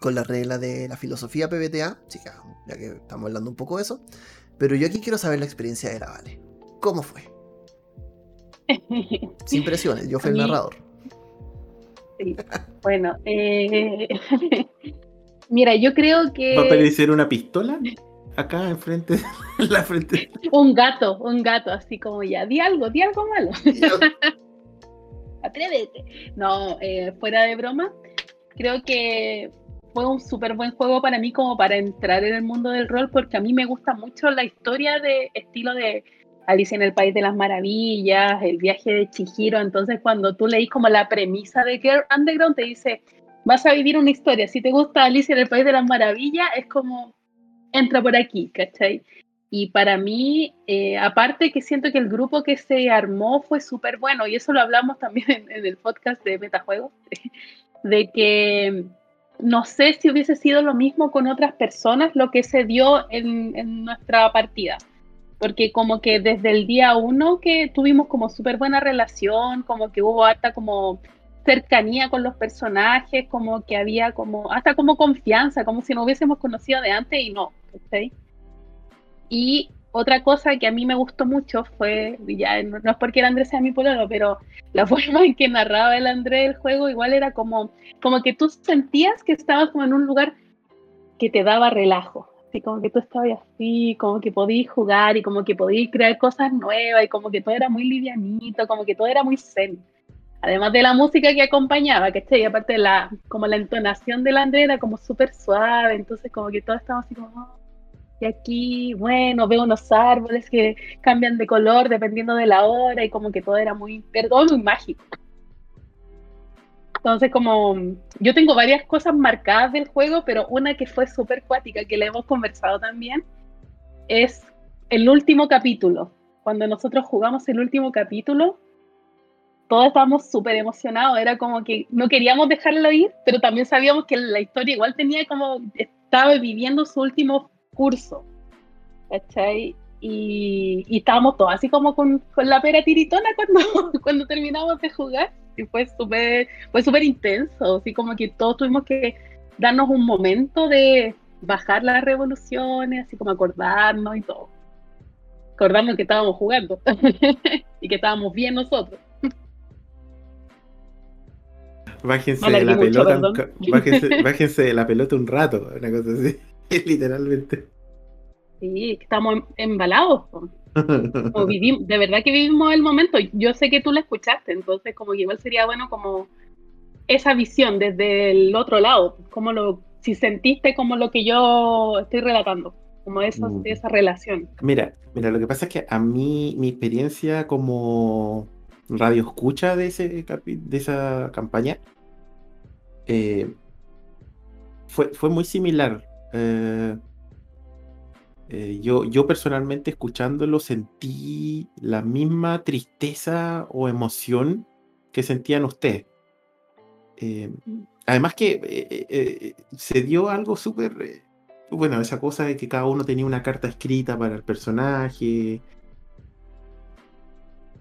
con las reglas de la filosofía PBTA, sí, ya, ya que estamos hablando un poco de eso. Pero yo aquí quiero saber la experiencia de la Vale. ¿Cómo fue? Sin presiones, yo fui el narrador. Sí. Bueno, eh, mira, yo creo ¿Va a que aparecer una pistola? Acá enfrente, en la frente. un gato, un gato, así como ya, di algo, di algo malo, atrévete. No, eh, fuera de broma, creo que fue un súper buen juego para mí como para entrar en el mundo del rol, porque a mí me gusta mucho la historia de estilo de Alicia en el País de las Maravillas, el viaje de Chihiro, entonces cuando tú leís como la premisa de Girl Underground te dice, vas a vivir una historia, si te gusta Alicia en el País de las Maravillas, es como, entra por aquí, ¿cachai? Y para mí, eh, aparte que siento que el grupo que se armó fue súper bueno, y eso lo hablamos también en, el podcast de Metajuegos, de que no sé si hubiese sido lo mismo con otras personas lo que se dio en, nuestra partida. Porque como que desde el día uno que tuvimos como súper buena relación, como que hubo hasta como cercanía con los personajes, como que había como, hasta como confianza, como si nos hubiésemos conocido de antes y no, ¿cachai? Y otra cosa que a mí me gustó mucho fue, ya no, es porque el Andrés sea mi pololo, pero la forma en que narraba el Andrés el juego igual era como, como que tú sentías que estabas como en un lugar que te daba relajo, así como que tú estabas así, como que podías jugar y como que podías crear cosas nuevas y como que todo era muy livianito, como que todo era muy zen. Además de la música que acompañaba, ¿cachai? Y aparte de la, como la entonación del Andrés era como súper suave, entonces como que todo estaba así como, oh, y aquí, bueno, veo unos árboles que cambian de color dependiendo de la hora y como que todo era muy, perdón, muy mágico. Entonces, como yo tengo varias cosas marcadas del juego, pero una que fue súper cuática, que le hemos conversado también, es el último capítulo. Cuando nosotros jugamos el último capítulo, todos estábamos súper emocionados. Era como que no queríamos dejarlo ir, pero también sabíamos que la historia igual tenía como, estaba viviendo su último curso, ¿cachai? Y, estábamos todos así como con, con la pera tiritona cuando, cuando terminamos de jugar. Y fue súper fue súper intenso, así como que todos tuvimos que darnos un momento de bajar las revoluciones, así como acordarnos y todo. Acordarnos que estábamos jugando y que estábamos bien nosotros. Bájense de la pelota, bájense, bájense de la pelota un rato, una cosa así. Literalmente. Sí, estamos em, embalados. Vivimos, de verdad que vivimos el momento. Yo sé que tú la escuchaste, entonces como que igual sería bueno como esa visión desde el otro lado, como lo, si sentiste como lo que yo estoy relatando, como esa, mm. esa relación. Mira, mira, lo que pasa es que a mí mi experiencia como radio escucha de, esa campaña eh, fue, fue muy similar. Eh, eh, yo, yo personalmente escuchándolo sentí la misma tristeza o emoción que sentían ustedes. Además que se dio algo súper, bueno, esa cosa de que cada uno tenía una carta escrita para el personaje.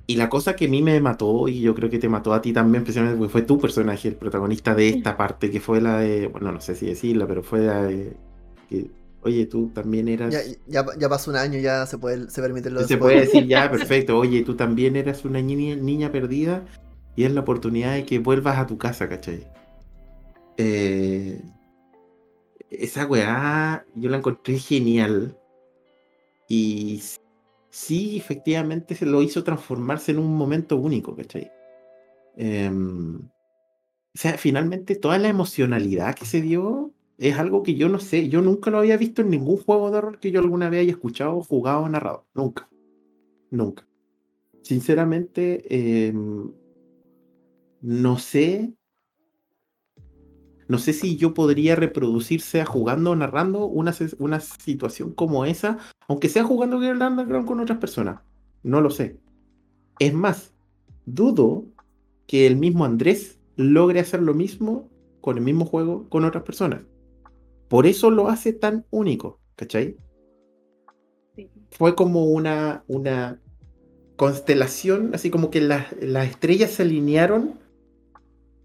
Y la cosa que a mí me mató, y yo creo que te mató a ti también, especialmente porque fue tu personaje, el protagonista de esta parte, que fue la de, bueno, no sé si decirla, pero fue la de que, oye, tú también eras... Ya, ya, pasó un año, ya se puede se permite lo Se puede decir ya, perfecto, oye, tú también eras una niña, niña perdida y es la oportunidad de que vuelvas a tu casa, ¿cachai? Eh, esa weá yo la encontré genial y sí, efectivamente se lo hizo transformarse en un momento único, ¿cachai? Em, o sea, finalmente toda la emocionalidad que se dio es algo que yo no sé, yo nunca lo había visto en ningún juego de rol que yo alguna vez haya escuchado, jugado o narrado. Nunca. Nunca. Sinceramente, em, no sé. No sé si yo podría reproducirse jugando o narrando una, una situación como esa, aunque sea jugando Underground con otras personas. No lo sé. Es más, dudo que el mismo Andrés logre hacer lo mismo con el mismo juego con otras personas. Por eso lo hace tan único, ¿cachai? Fue como una, una constelación, así como que las, estrellas se alinearon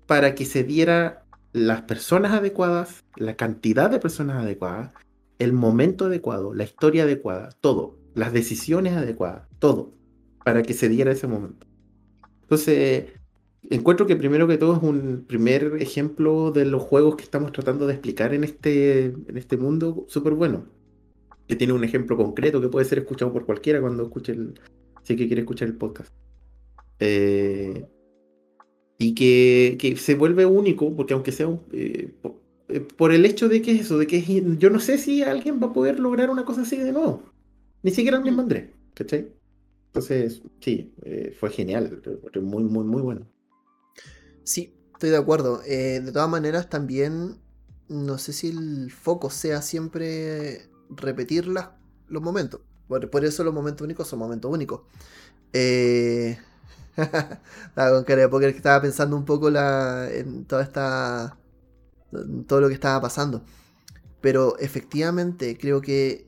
para que se diera las personas adecuadas, la cantidad de personas adecuadas, el momento adecuado, la historia adecuada, todo, las decisiones adecuadas, todo, para que se diera ese momento. Entonces, encuentro que primero que todo es un primer ejemplo de los juegos que estamos tratando de explicar en este, en este mundo súper bueno. Que tiene un ejemplo concreto que puede ser escuchado por cualquiera cuando escuche el. Si que quiere escuchar el podcast. Eh, y que, se vuelve único, porque aunque sea eh, eh, por, el hecho de que es eso, de que yo no sé si alguien va a poder lograr una cosa así de nuevo. Ni siquiera el mismo Andrés, ¿cachai? Entonces, sí, fue genial, muy, muy, muy bueno. Sí, estoy de acuerdo. Eh, de todas maneras, también no sé si el foco sea siempre repetir los momentos. Por, eso los momentos únicos son momentos únicos. Eh... con cara de estaba pensando un poco la, en toda esta. Todo lo que estaba pasando. Pero efectivamente creo que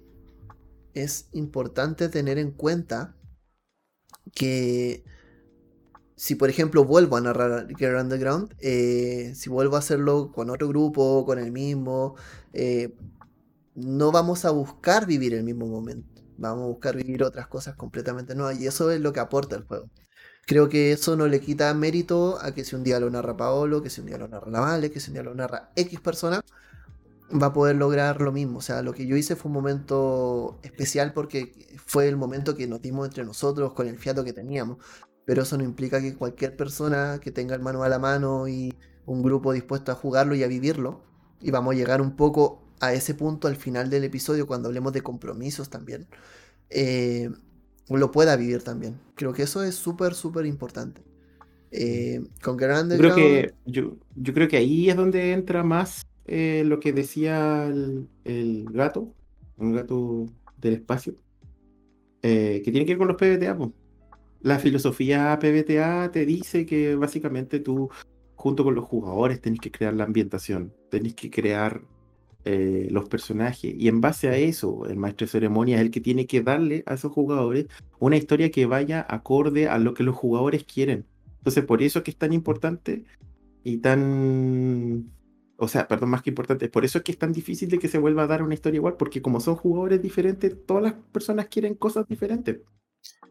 es importante tener en cuenta que si por ejemplo vuelvo a narrar Gear Underground, eh, si vuelvo a hacerlo con otro grupo, con el mismo, eh, no vamos a buscar vivir el mismo momento. vamos a buscar vivir otras cosas completamente nuevas y eso es lo que aporta el juego. Creo que eso no le quita mérito a que si un día lo narra Paolo, que si un día lo narra la Vale, que si un día lo narra X persona, va a poder lograr lo mismo. O sea, lo que yo hice fue un momento especial porque fue el momento que nos dimos entre nosotros con el fiato que teníamos. Pero eso no implica que cualquier persona que tenga el manual a la mano y un grupo dispuesto a jugarlo y a vivirlo, y vamos a llegar un poco a ese punto al final del episodio cuando hablemos de compromisos también, eh, lo pueda vivir también. Creo que eso es súper, súper importante. Eh, con Grand creo que yo, yo creo que ahí es donde entra más eh, lo que decía el, gato, un gato del espacio, eh, que tiene que ver con los PBTA. La filosofía PBTA te dice que básicamente tú, junto con los jugadores, tenés que crear la ambientación, tenés que crear eh, los personajes, y en base a eso, el maestro de ceremonia es el que tiene que darle a esos jugadores una historia que vaya acorde a lo que los jugadores quieren. Entonces, por eso es que es tan importante y tan o sea, perdón, más que importante, por eso es que es tan difícil de que se vuelva a dar una historia igual, porque como son jugadores diferentes, todas las personas quieren cosas diferentes.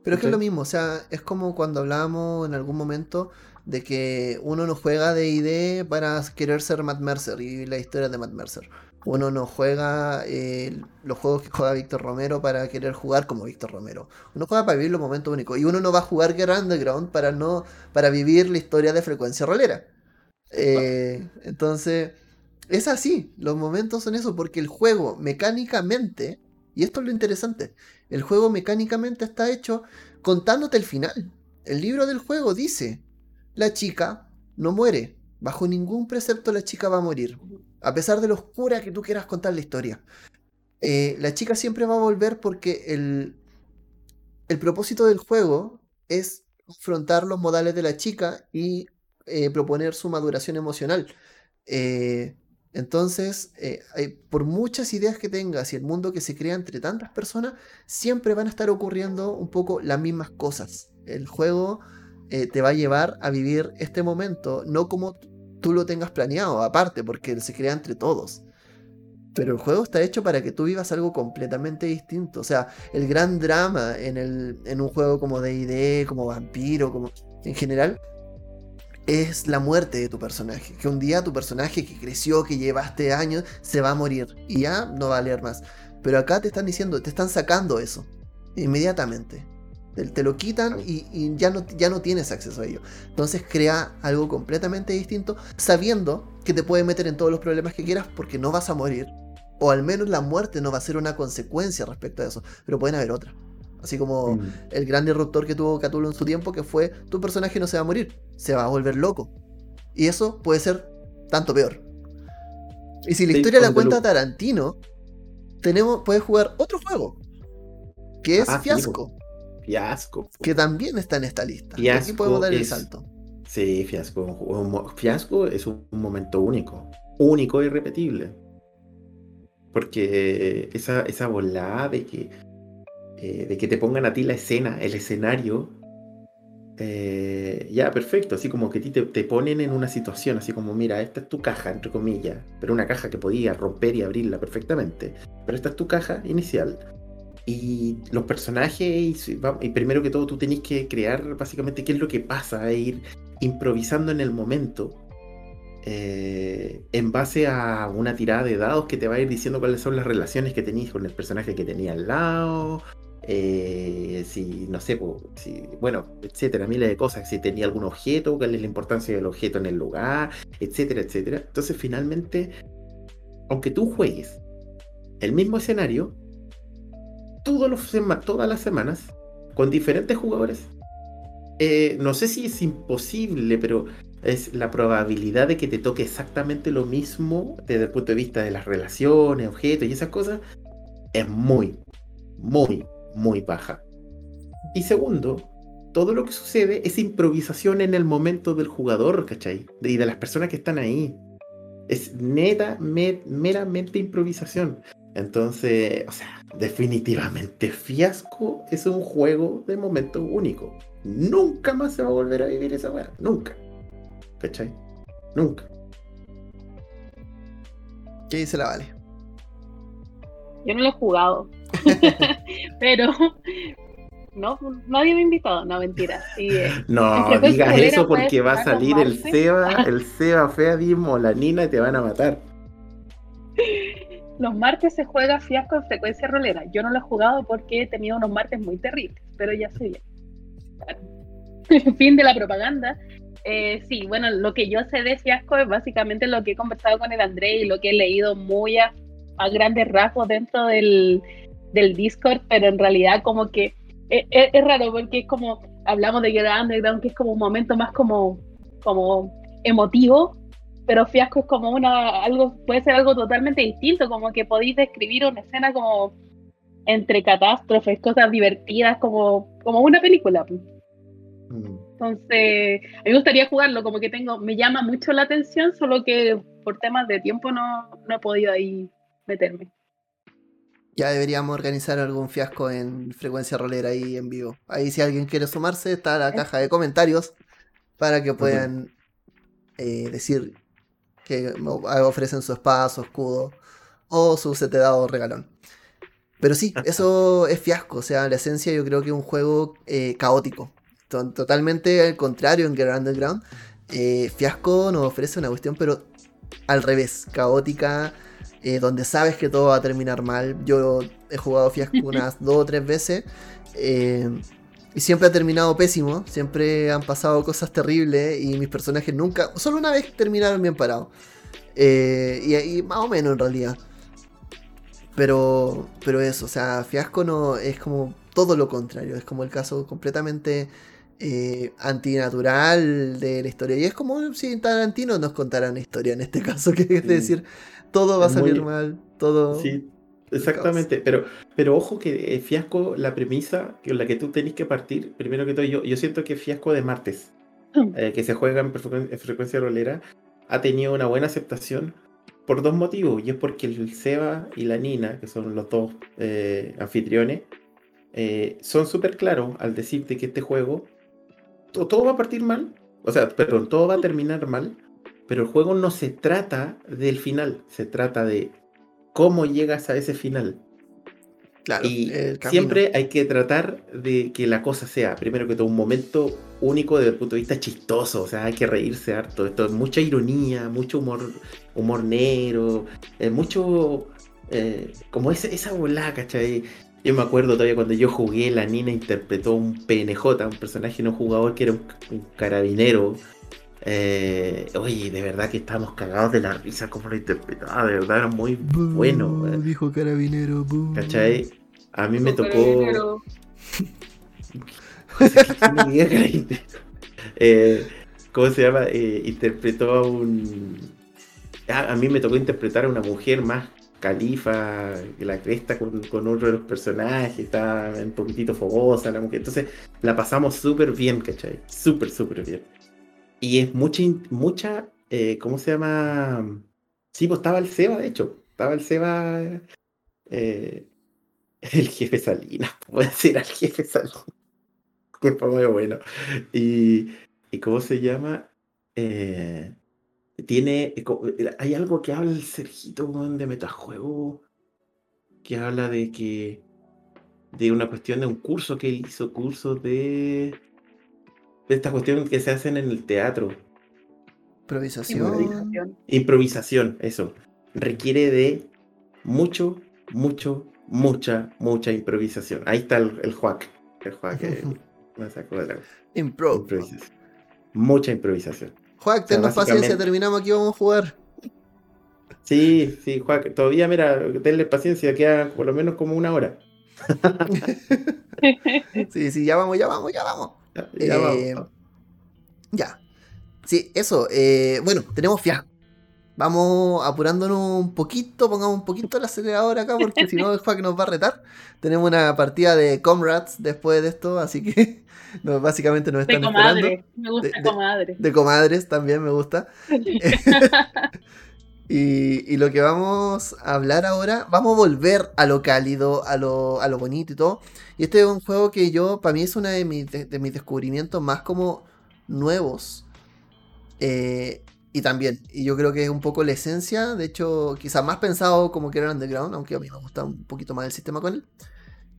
Pero es que es lo mismo, o sea, es como cuando hablábamos en algún momento de que uno no juega de ID para querer ser Matt Mercer y la historia de Matt Mercer. Uno no juega eh, los juegos que juega Víctor Romero para querer jugar como Víctor Romero. Uno juega para vivir los momentos únicos. Y uno no va a jugar Guerra Underground para no para vivir la historia de frecuencia rolera. Eh, entonces, es así, los momentos son eso, porque el juego mecánicamente, y esto es lo interesante, el juego mecánicamente está hecho contándote el final. El libro del juego dice, la chica no muere, bajo ningún precepto la chica va a morir, a pesar de lo oscura que tú quieras contar la historia. Eh, la chica siempre va a volver porque el, el propósito del juego es afrontar los modales de la chica y eh, proponer su maduración emocional. Eh, entonces, por muchas ideas que tengas y el mundo que se crea entre tantas personas, siempre van a estar ocurriendo un poco las mismas cosas. El juego te va a llevar a vivir este momento, no como tú lo tengas planeado, aparte, porque se crea entre todos. Pero el juego está hecho para que tú vivas algo completamente distinto. O sea, el gran drama en, el, en un juego como DD, como Vampiro, como en general, es la muerte de tu personaje. Que un día tu personaje que creció, que llevaste años, se va a morir y ya no va a leer más. Pero acá te están diciendo, te están sacando eso inmediatamente. Te, lo quitan y, ya, no, ya no tienes acceso a ello. Entonces crea algo completamente distinto, sabiendo que te puede meter en todos los problemas que quieras porque no vas a morir. O al menos la muerte no va a ser una consecuencia respecto a eso. Pero pueden haber otras. Así como mm. el gran disruptor que tuvo Cthulhu en su tiempo, que fue tu personaje no se va a morir, se va a volver loco. Y eso puede ser tanto peor. Y si la historia la cuenta Tarantino, tenemos, puedes jugar otro juego, que es ah, Fiasco. Fiasco. Que también está en esta lista. y aquí podemos dar el salto. Sí, Fiasco. Fiasco es un momento único. Único e irrepetible. Porque esa, esa volada de que eh, de que te pongan a ti la escena, el escenario, eh, ya, perfecto, así como que a ti te, ponen en una situación, así como, mira, esta es tu caja, entre comillas, pero una caja que podía romper y abrirla perfectamente, pero esta es tu caja inicial. Y los personajes, y, primero que todo tú tenés que crear básicamente qué es lo que pasa, e ir improvisando en el momento. Eh, en base a una tirada de dados que te va a ir diciendo cuáles son las relaciones que tenéis con el personaje que tenía al lado, eh, si, no sé, si, bueno, etcétera, miles de cosas, si tenía algún objeto, cuál es la importancia del objeto en el lugar, etcétera, etcétera. Entonces, finalmente, aunque tú juegues el mismo escenario, todas las semanas, con diferentes jugadores, eh, no sé si es imposible, pero es la probabilidad de que te toque exactamente lo mismo desde el punto de vista de las relaciones, objetos y esas cosas, es muy, muy, muy baja. Y segundo, todo lo que sucede es improvisación en el momento del jugador, ¿cachai? Y de las personas que están ahí. Es neta, meramente improvisación. Entonces, o sea, definitivamente Fiasco es un juego de momento único. Nunca más se va a volver a vivir esa weá. Nunca. ¿Cachai? Nunca. ¿Qué dice la Vale? Yo no lo he jugado. Pero no, nadie me ha invitado, no, mentira. Sí, eh, No digas eso porque va a salir el. Seba, el Seba Feadimo, la Nina y te van a matar. Los martes se juega fiasco en frecuencia rolera. Yo no lo he jugado porque he tenido unos martes muy terribles, pero ya sé bien. Fin de la propaganda. Eh, sí, bueno, lo que yo sé de fiasco es básicamente lo que he conversado con el André y lo que he leído muy a, a grandes rasgos dentro del, del Discord, pero en realidad como que es, es- es raro porque es como, hablamos de Guerra Underground, que es como un momento más como, como emotivo, pero fiasco es como una algo puede ser algo totalmente distinto como que podéis describir una escena como entre catástrofes cosas divertidas como como una película pues. Mm. entonces a mí me gustaría jugarlo como que tengo me llama mucho la atención solo que por temas de tiempo no, no he podido ahí meterme Ya deberíamos organizar algún fiasco en frecuencia rolera ahí en vivo. Ahí si alguien quiere sumarse, está la caja de comentarios para que puedan eh, decir que ofrecen su espada, su escudo o su set de dado regalón. Pero sí, eso es fiasco. O sea, la esencia yo creo que es un juego eh, caótico. To- Totalmente al contrario en Guerra Underground. eh, fiasco nos ofrece una cuestión, pero al revés, caótica, eh, donde sabes que todo va a terminar mal. Yo he jugado Fiasco unas dos o tres veces eh, y siempre ha terminado pésimo. Siempre han pasado cosas terribles y mis personajes nunca, solo una vez terminaron bien parados. Eh, y, y más o menos en realidad. Pero, pero eso, o sea, Fiasco no es como todo lo contrario. Es como el caso completamente eh, antinatural de la historia. Y es como si Tarantino nos contara una historia en este caso, que es decir, todo va a salir muy- mal, todo... Sí, exactamente. Pero, pero ojo que eh, Fiasco, la premisa con la que tú tenés que partir, primero que todo, yo, yo siento que Fiasco de martes, eh, que se juega en, frecu- en frecuencia rolera, ha tenido una buena aceptación por dos motivos. Y es porque el Seba y la Nina, que son los dos eh, anfitriones, son súper claros al decirte que este juego, to- todo va a partir mal, o sea, perdón, todo va a terminar mal, pero el juego no se trata del final, se trata de cómo llegas a ese final. Claro, Y siempre hay que tratar de que la cosa sea, primero que todo, un momento único desde el punto de vista chistoso. O sea, hay que reírse harto. Esto es mucha ironía, mucho humor, humor negro, eh, mucho. eh, como esa, esa ¿cachai? Yo me acuerdo todavía cuando yo jugué, la Nina interpretó un PNJ, un personaje no jugador que era un, un carabinero. Eh, oye, de verdad que estábamos cagados de la risa como lo interpretaba, de verdad era muy Bú, bueno. eh. Dijo carabinero. bú. ¿Cachai? A mí me tocó. Eh, ¿Cómo se llama? Eh, interpretó a un. A mí me tocó interpretar a una mujer más califa que la cresta con, con otro de los personajes. Está un poquitito fogosa la mujer. Entonces la pasamos súper bien, ¿cachai? Súper, súper bien. Y es mucha. mucha eh, ¿Cómo se llama? Sí, pues estaba el Seba, de hecho. Estaba el Seba. eh, el jefe Salinas, puede ser al jefe Salinas. Que fue muy bueno. Y, y ¿cómo se llama? Eh, tiene. Hay algo que habla el Sergito de metajuego. Que habla de que. De una cuestión de un curso que él hizo, curso de. De esta cuestión que se hacen en el teatro. Improvisación. Improvisación. Eso. Requiere de mucho, mucho, mucha, mucha improvisación. Ahí está el, el Juac. El Juac eh, me sacó de la Impro. improvisación. Mucha improvisación. Juan, sea, tennos paciencia, terminamos aquí, vamos a jugar. Sí, sí, Juac. Todavía, mira, denle paciencia, queda por lo menos como una hora. Sí, sí, ya vamos, ya vamos, ya vamos. Ya, ya Eh, vamos. Ya. Sí, eso. eh, bueno, tenemos fiasco. Vamos apurándonos un poquito, pongamos un poquito el acelerador acá, porque si no el Juan nos va a retar. Tenemos una partida de Comrades después de esto, así que no, básicamente nos De están esperando. comadre. Me gusta De- de-. De comadres también me gusta. Y, lo que vamos a hablar ahora, vamos a volver a lo cálido, a lo, a lo bonito y todo. Y este es un juego que yo, para mí es uno de mis, de, de mis descubrimientos más como nuevos. Eh, y también, y yo creo que es un poco la esencia, de hecho, quizás más pensado como que era Underground, aunque a mí me gusta un poquito más el sistema con él,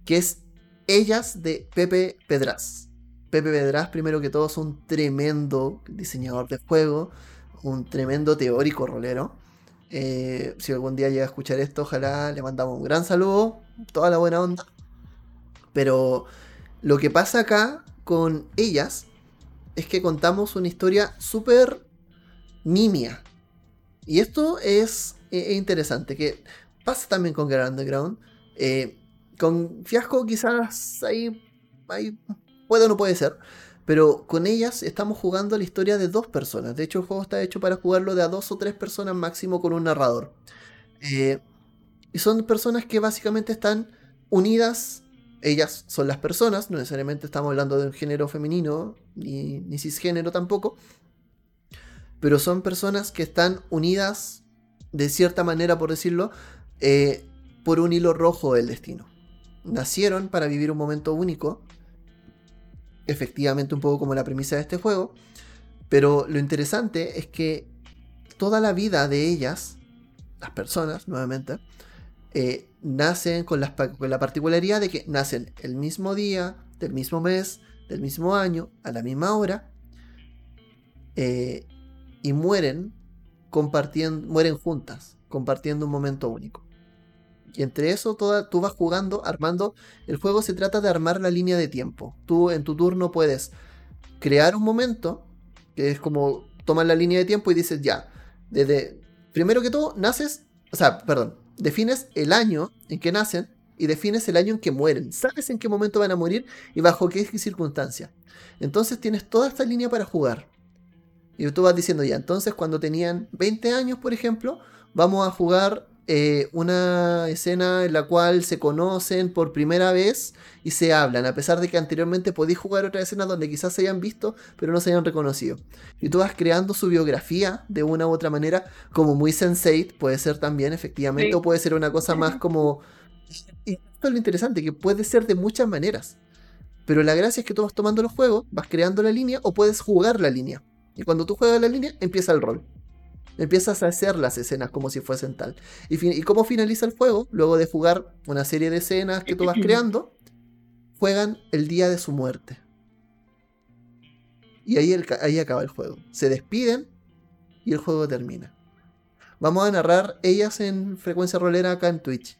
que es Ellas de Pepe Pedraz. Pepe Pedraz, primero que todo, es un tremendo diseñador de juego, un tremendo teórico rolero. Eh, si algún día llega a escuchar esto, ojalá le mandamos un gran saludo, toda la buena onda. Pero lo que pasa acá con ellas es que contamos una historia súper nimia. Y esto es, eh, interesante, que pasa también con Grand Underground. Eh, con Fiasco quizás ahí, ahí puede o no puede ser. Pero con ellas estamos jugando la historia de dos personas. De hecho, el juego está hecho para jugarlo de a dos o tres personas máximo con un narrador. Eh, y son personas que básicamente están unidas. Ellas son las personas, no necesariamente estamos hablando de un género femenino, ni, ni cisgénero tampoco. Pero son personas que están unidas, de cierta manera, por decirlo, eh, por un hilo rojo del destino. Nacieron para vivir un momento único efectivamente un poco como la premisa de este juego. Pero lo interesante es que toda la vida de ellas, las personas, nuevamente, eh, nacen con la, particularidad de que nacen el mismo día, del mismo mes, del mismo año, a la misma hora, eh, y mueren compartiendo, mueren juntas, compartiendo un momento único. Y entre eso toda, tú vas jugando, armando. El juego se trata de armar la línea de tiempo. Tú en tu turno puedes crear un momento, que es como tomar la línea de tiempo y dices ya, desde, primero que todo, naces, o sea, perdón, defines el año en que nacen y defines el año en que mueren. Sabes en qué momento van a morir y bajo qué circunstancia. Entonces tienes toda esta línea para jugar. Y tú vas diciendo ya, entonces cuando tenían 20 años, por ejemplo, vamos a jugar eh, una escena en la cual se conocen por primera vez y se hablan, a pesar de que anteriormente podéis jugar otra escena donde quizás se hayan visto, pero no se hayan reconocido. Y tú vas creando su biografía de una u otra manera, como muy sensate, puede ser también, efectivamente, o puede ser una cosa más como. Y esto es lo interesante, que puede ser de muchas maneras. Pero la gracia es que tú vas tomando los juegos, vas creando la línea o puedes jugar la línea. Y cuando tú juegas la línea, empieza el rol. Empiezas a hacer las escenas como si fuesen tal. Y, cómo finaliza el juego, luego de jugar una serie de escenas que tú vas creando, juegan el día de su muerte. Y ahí, ahí acaba el juego. Se despiden y el juego termina. Vamos a narrar ellas en frecuencia rolera acá en Twitch.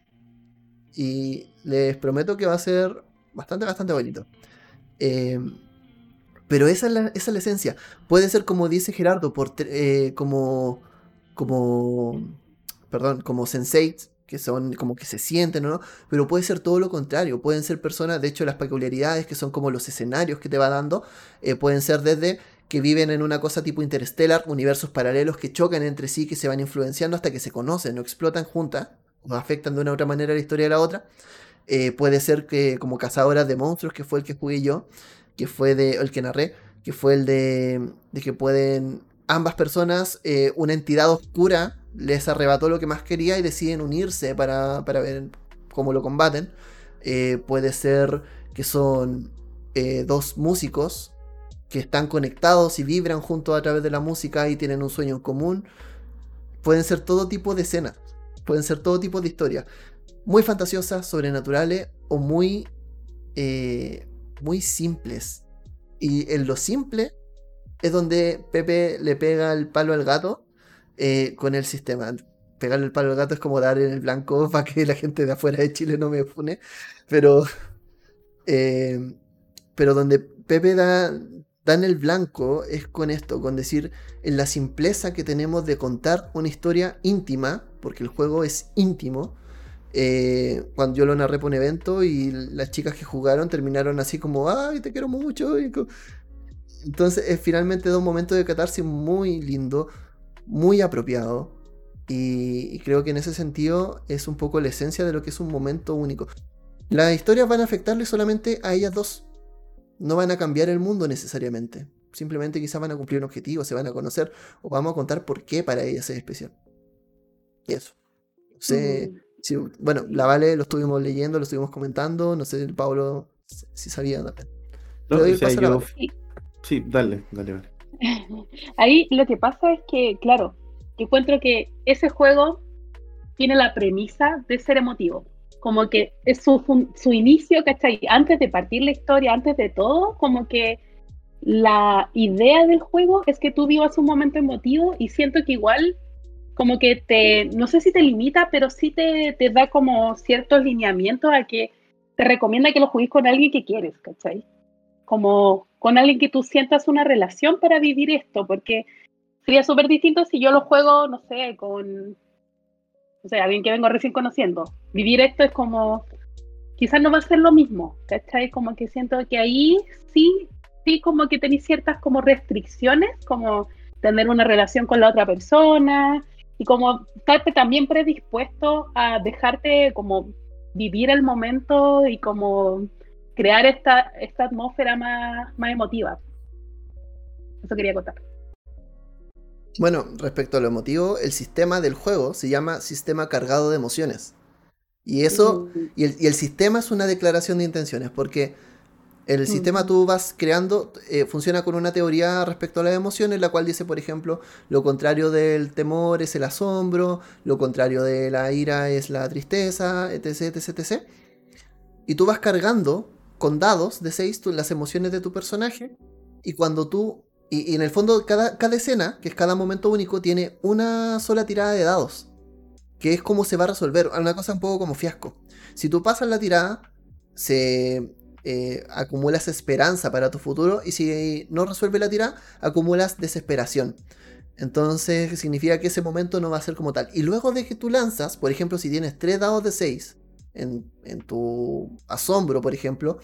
Y les prometo que va a ser bastante, bastante bonito. Eh, pero esa es, la, esa es la esencia. Puede ser como dice Gerardo, por, eh, como, como, perdón, como sensates, que son como que se sienten, ¿no? Pero puede ser todo lo contrario. Pueden ser personas, de hecho, las peculiaridades que son como los escenarios que te va dando, eh, pueden ser desde que viven en una cosa tipo interstellar, universos paralelos que chocan entre sí, que se van influenciando hasta que se conocen o explotan juntas, o afectan de una u otra manera la historia de la otra. Eh, puede ser que como cazadoras de monstruos, que fue el que jugué yo, que fue de, el que narré, que fue el de, de que pueden ambas personas, eh, una entidad oscura les arrebató lo que más quería y deciden unirse para, para ver cómo lo combaten. Eh, puede ser que son eh, dos músicos que están conectados y vibran juntos a través de la música y tienen un sueño en común. Pueden ser todo tipo de escenas, pueden ser todo tipo de historias. Muy fantasiosas, sobrenaturales o muy muy simples. Y en lo simple es donde Pepe le pega el palo al gato eh, con el sistema. Pegarle el palo al gato es como dar en el blanco para que la gente de afuera de Chile no me pone. Pero, eh, pero donde Pepe da, da en el blanco es con esto, con decir en la simpleza que tenemos de contar una historia íntima, porque el juego es íntimo, eh, cuando yo lo narré por un evento y las chicas que jugaron terminaron así como, ay, te quiero mucho. Entonces es finalmente de un momento de catarsis muy lindo, muy apropiado. Y, creo que en ese sentido es un poco la esencia de lo que es un momento único. Las historias van a afectarle solamente a ellas dos. No van a cambiar el mundo necesariamente. Simplemente quizás van a cumplir un objetivo, se van a conocer o vamos a contar por qué para ellas es especial. Y eso. sé bueno, la Vale lo estuvimos leyendo, lo estuvimos comentando, no sé, Pablo si sabía también. sí, dale, dale, vale. Ahí lo que pasa es que, claro, yo encuentro que ese juego tiene la premisa de ser emotivo. como que es su, su inicio, ¿cachai? Antes de partir la historia, antes de todo, como que la idea del juego es que tú vivas un momento emotivo y siento que igual como que te, no sé si te limita, pero sí te, te da como ciertos lineamientos a que te recomienda que lo juegues con alguien que quieres, ¿cachai? Como con alguien que tú sientas una relación para vivir esto, porque sería súper distinto si yo lo juego, no sé, con, o sea, alguien que vengo recién conociendo. Vivir esto es como, quizás no va a ser lo mismo, ¿cachai? Como que siento que ahí sí, sí como que tenéis ciertas como restricciones, como tener una relación con la otra persona y como estarte también predispuesto a dejarte como vivir el momento y como crear esta, esta atmósfera más, más emotiva. Eso quería contar. Bueno, respecto a lo emotivo, el sistema del juego se llama sistema cargado de emociones. Y eso, Mm, y el, y el sistema es una declaración de intenciones, porque el sistema Mm. tú vas creando, eh, funciona con una teoría respecto a las emociones, la cual dice, por ejemplo, lo contrario del temor es el asombro, lo contrario de la ira es la tristeza, etc, etc, etc. Y tú vas cargando con dados de 6 las emociones de tu personaje, y cuando tú, y, y en el fondo cada, cada escena, que es cada momento único, tiene una sola tirada de dados, que es como se va a resolver, una cosa un poco como fiasco. Si tú pasas la tirada, se eh, acumulas esperanza para tu futuro y si no resuelve la tirada, acumulas desesperación. Entonces significa que ese momento no va a ser como tal. Y luego de que tú lanzas, por ejemplo, si tienes 3 dados de 6 en, en tu asombro, por ejemplo,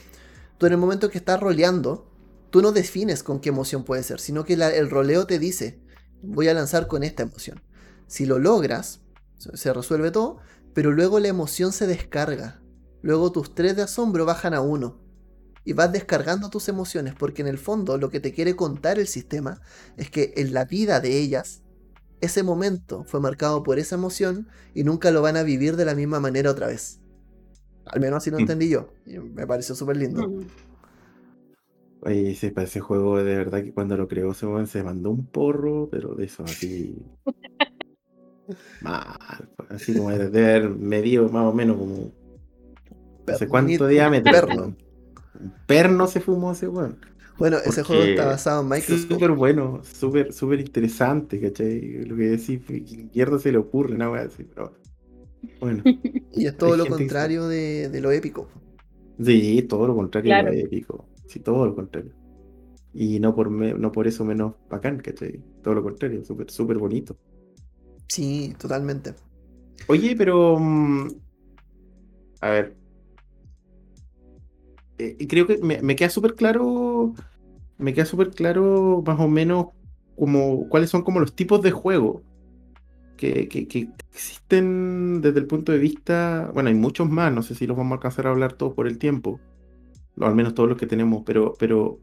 tú en el momento que estás roleando, tú no defines con qué emoción puede ser, sino que el roleo te dice, voy a lanzar con esta emoción. Si lo logras, se- se resuelve todo, pero luego la emoción se descarga. Luego tus 3 de asombro bajan a 1. Y vas descargando tus emociones, porque en el fondo lo que te quiere contar el sistema es que en la vida de ellas, ese momento fue marcado por esa emoción y nunca lo van a vivir de la misma manera otra vez. Al menos así lo Mm. entendí yo. Y me pareció súper lindo. Oye, ese, para ese juego de verdad que cuando lo creó ese weón se mandó un porro, pero de eso así. Mal. Así como de haber medido más o menos como. No sé cuánto diámetro. perno. Perno se fumó ese weón. Bueno, ese juego está basado en Microsoft. Súper bueno, súper, súper interesante, ¿cachai? Lo que decís, que izquierda se le ocurre, una weá así, pero. Bueno. Y es todo Hay lo que contrario de, de lo épico. Sí, todo lo contrario Claro. de épico. Sí, todo lo contrario. Y no por, me- no por eso menos bacán, ¿cachai? Todo lo contrario, súper, súper bonito. Sí, totalmente. Oye, pero. mm, A ver. Eh, creo que me, me queda súper claro. Me queda súper claro más o menos como cuáles son como los tipos de juego que, que- que existen desde el punto de vista. Bueno, hay muchos más, no sé si los vamos a alcanzar a hablar todos por el tiempo. O al menos todos los que tenemos, pero, pero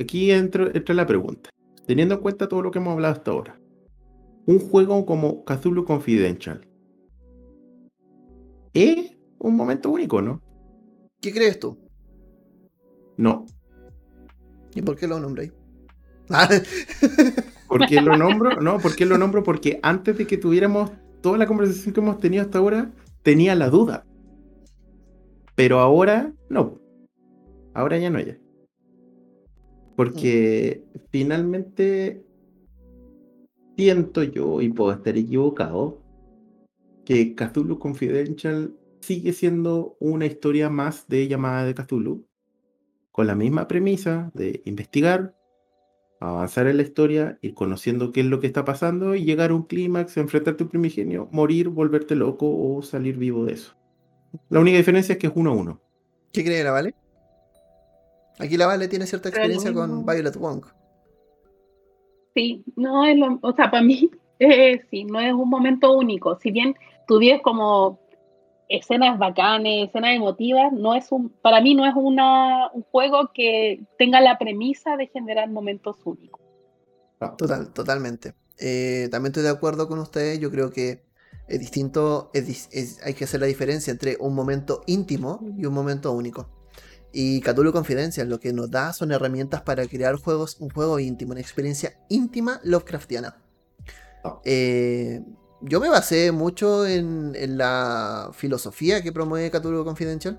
aquí entra, entra la pregunta. Teniendo en cuenta todo lo que hemos hablado hasta ahora, un juego como Cthulhu Confidential es un momento único, ¿no? ¿Qué crees tú? No. ¿Y por qué lo nombráis? Ah, ¿Por qué lo nombro? No, ¿por qué lo nombro? Porque antes de que tuviéramos toda la conversación que hemos tenido hasta ahora, tenía la duda. Pero ahora no. Ahora ya no ya. Porque finalmente siento yo, y puedo estar equivocado, que Cthulhu Confidential sigue siendo una historia más de llamada de Cthulhu, con la misma premisa de investigar, avanzar en la historia, ir conociendo qué es lo que está pasando y llegar a un clímax, enfrentarte a un primigenio, morir, volverte loco o salir vivo de eso. La única diferencia es que es uno a uno. ¿Qué cree la Vale? Aquí la Vale tiene cierta Pero experiencia con. Violet Wong. Sí, no es lo, o sea, para mí, eh, sí, no es un momento único. Si bien tuvieras como escenas bacanes, escenas emotivas, no es un, para mí no es una, un juego que tenga la premisa de generar momentos únicos. Total, totalmente. Eh, también estoy de acuerdo con ustedes. Yo creo que es distinto, es hay que hacer la diferencia entre un momento íntimo y un momento único. Y Cthulhu Confidencial lo que nos da son herramientas para crear juegos, un juego íntimo, una experiencia íntima Lovecraftiana. Eh, yo me basé mucho en, la filosofía que promueve Cthulhu Confidential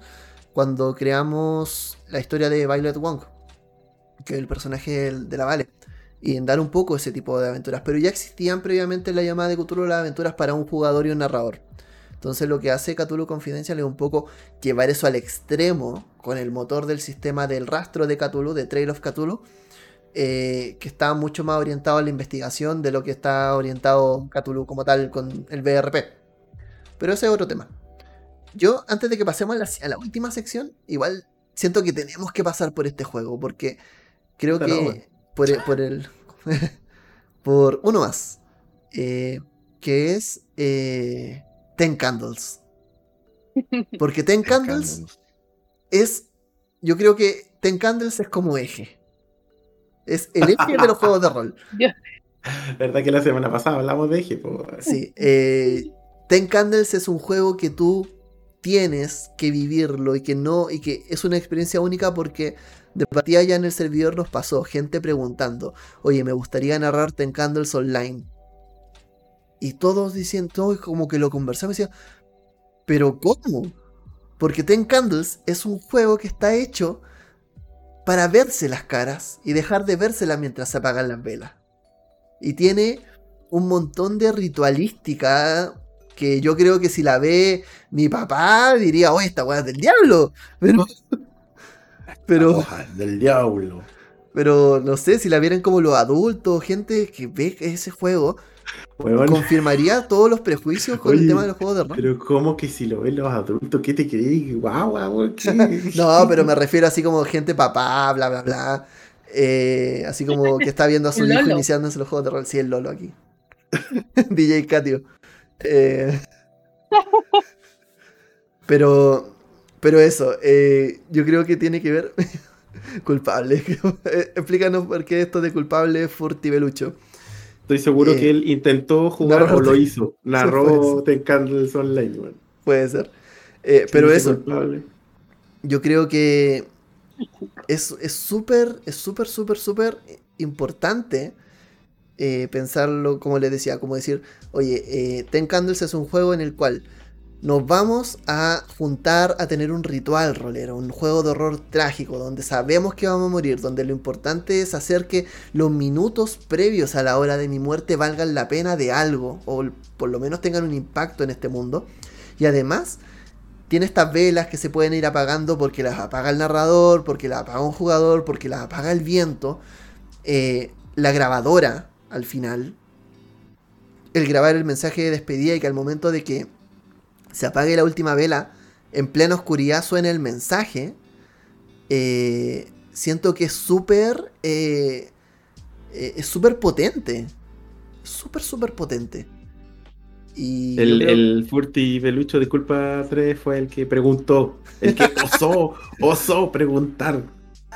cuando creamos la historia de Violet Wong, que es el personaje de la Vale, y en dar un poco ese tipo de aventuras. Pero ya existían previamente en la llamada de Cthulhu las aventuras para un jugador y un narrador. Entonces lo que hace Cthulhu Confidential es un poco llevar eso al extremo con el motor del sistema del rastro de Cthulhu, de Trail of Cthulhu, eh, que está mucho más orientado a la investigación de lo que está orientado Cthulhu como tal con el BRP. Pero ese es otro tema. Yo, antes de que pasemos a la, última sección, igual siento que tenemos que pasar por este juego, porque creo que por, el... Por, uno más, eh, que es eh, Ten Candles. Porque Ten Candles es, yo creo que Ten Candles es como eje. Es el eje de los juegos de rol. ¿Verdad que la semana pasada hablamos de eje? Sí. Eh, Ten Candles es un juego que tú tienes que vivirlo y que no, y que es una experiencia única porque de partida ya en el servidor nos pasó gente preguntando, oye, me gustaría narrar Ten Candles online. Y todos diciendo, como que lo conversamos y decía, pero ¿cómo? Porque Ten Candles es un juego que está hecho para verse las caras y dejar de vérselas mientras se apagan las velas. Y tiene un montón de ritualística que yo creo que si la ve mi papá diría, oye, esta weá es del diablo. Pero. Pero. del diablo. Pero no sé, si la vieran como los adultos, gente que ve ese juego, confirmaría todos los prejuicios con el tema de los juegos de rol. Pero ¿cómo que si lo ven los adultos? ¿Qué te crees? Guau, guau, No, pero me refiero así como gente papá, bla, bla, bla. Eh, así como que está viendo a su hijo iniciándose los juegos de rol. Sí, el Lolo aquí. DJ Katio. Eh, pero, pero eso, eh, yo creo que tiene que ver. culpable. Explícanos por qué esto de culpable es Furtibelucho. Estoy seguro que eh, él intentó jugar o lo hizo. Narró Ten Candles Online, Puede ser. pero eso. Yo creo que es súper, es súper, súper, súper importante eh, pensarlo, como les decía, como decir, oye, eh, Ten Candles es un juego en el cual nos vamos a juntar a tener un ritual rolero, un juego de horror trágico, donde sabemos que vamos a morir, donde lo importante es hacer que los minutos previos a la hora de mi muerte valgan la pena de algo, o por lo menos tengan un impacto en este mundo. Y además, tiene estas velas que se pueden ir apagando porque las apaga el narrador, porque las apaga un jugador, porque las apaga el viento. Eh, la grabadora al final, el grabar el mensaje de despedida y que al momento de que se apague la última vela, en plena oscuridad suene el mensaje, eh, siento que es súper... Eh, eh, es súper potente. Súper, súper potente. Y el, el Furti Belucho, disculpa, 3 fue el que preguntó, el que osó, osó preguntar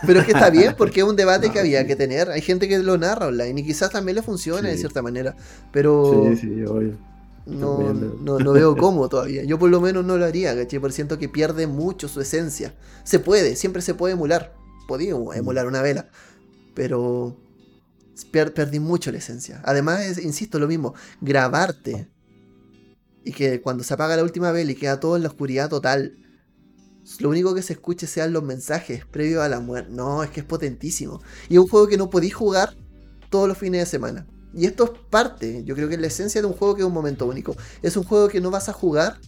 pero es que está bien porque es un debate que había que tener. Hay gente que lo narra online y quizás también le funciona de cierta manera. Pero. Sí, sí, obvio. No, no, veo cómo todavía. Yo por lo menos no lo haría, ¿cachai? Porque siento que pierde mucho su esencia. Se puede, siempre se puede emular. Podía mm. emular una vela. Pero perdí mucho la esencia. Además, insisto, lo mismo, grabarte. Y que cuando se apaga la última vela y queda todo en la oscuridad total lo único que se escuche sean los mensajes previos a la muerte. No, es que es potentísimo. Y es un juego que no podéis jugar todos los fines de semana. Y esto es parte, yo creo que es la esencia de un juego que es un momento único. Es un juego que no vas a jugar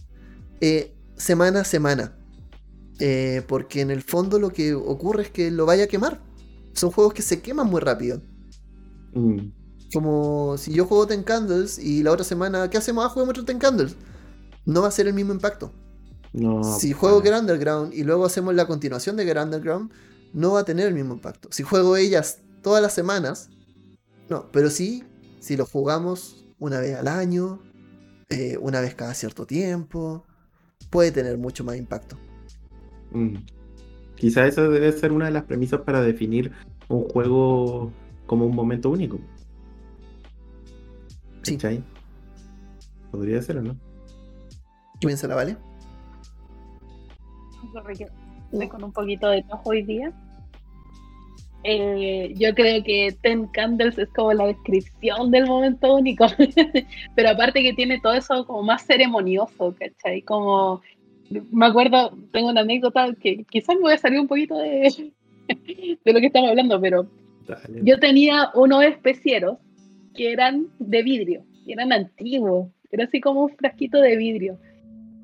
eh, semana a semana. Eh, porque en el fondo lo que ocurre es que lo vaya a quemar. Son juegos que se queman muy rápido. Mm. Como si yo juego Ten Candles y la otra semana, ¿qué hacemos? Ah, juguemos otro Ten Candles. No va a ser el mismo impacto si juego Get Underground y luego hacemos la continuación de Get Underground, no va a tener el mismo impacto. Si juego ellas todas las semanas, no, pero sí, si lo jugamos una vez al año, eh, una vez cada cierto tiempo, puede tener mucho más impacto. Mm. Quizá esa debe ser una de las premisas para definir un juego como un momento único. Sí. Podría ser o no. ¿Quién se la vale? Estoy con un poquito de tojo hoy día. Eh, yo creo que Ten Candles es como la descripción del momento único, pero aparte que tiene todo eso como más ceremonioso, ¿cachai? Como, me acuerdo, tengo una anécdota que quizás me voy a salir un poquito de, de lo que estamos hablando, pero Dale. yo tenía unos especieros que eran de vidrio, eran antiguos, era así como un frasquito de vidrio.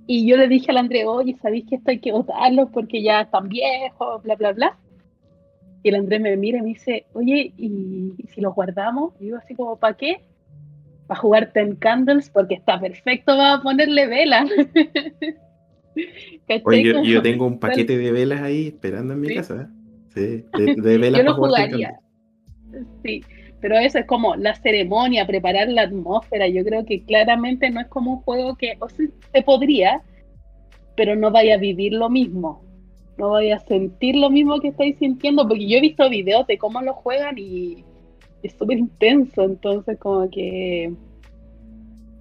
Y yo le dije al André, oye, ¿sabéis que esto hay que botarlos porque ya están viejos, bla, bla, bla? Y el Andrés me mira y me dice, oye, ¿y, y si los guardamos? Y yo así como, ¿para qué? Para jugar Ten Candles porque está perfecto, va a ponerle vela. Oye, yo, tengo un paquete de velas ahí esperando en mi ¿Sí? casa. ¿eh? Sí, de, de velas Yo lo jugaría. Sí, pero eso es como la ceremonia, preparar la atmósfera. Yo creo que claramente no es como un juego que, o se podría, pero no vaya a vivir lo mismo. No vaya a sentir lo mismo que estáis sintiendo, porque yo he visto videos de cómo lo juegan y es súper intenso. Entonces, como que.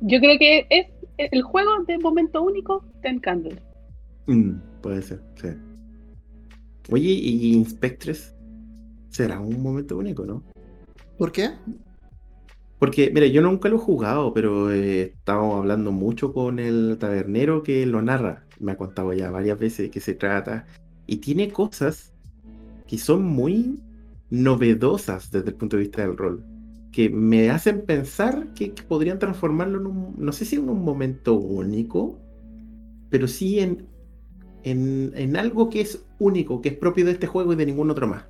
Yo creo que es el juego de momento único, Ten Candles. Mm, puede ser, sí. Oye, ¿y Inspectres? Será un momento único, ¿no? ¿Por qué? Porque, mira, yo nunca lo he jugado, pero eh, estábamos hablando mucho con el tabernero que lo narra. Me ha contado ya varias veces de qué se trata. Y tiene cosas que son muy novedosas desde el punto de vista del rol. Que me hacen pensar que, que podrían transformarlo en un, no sé si en un momento único, pero sí en, en, en algo que es único, que es propio de este juego y de ningún otro más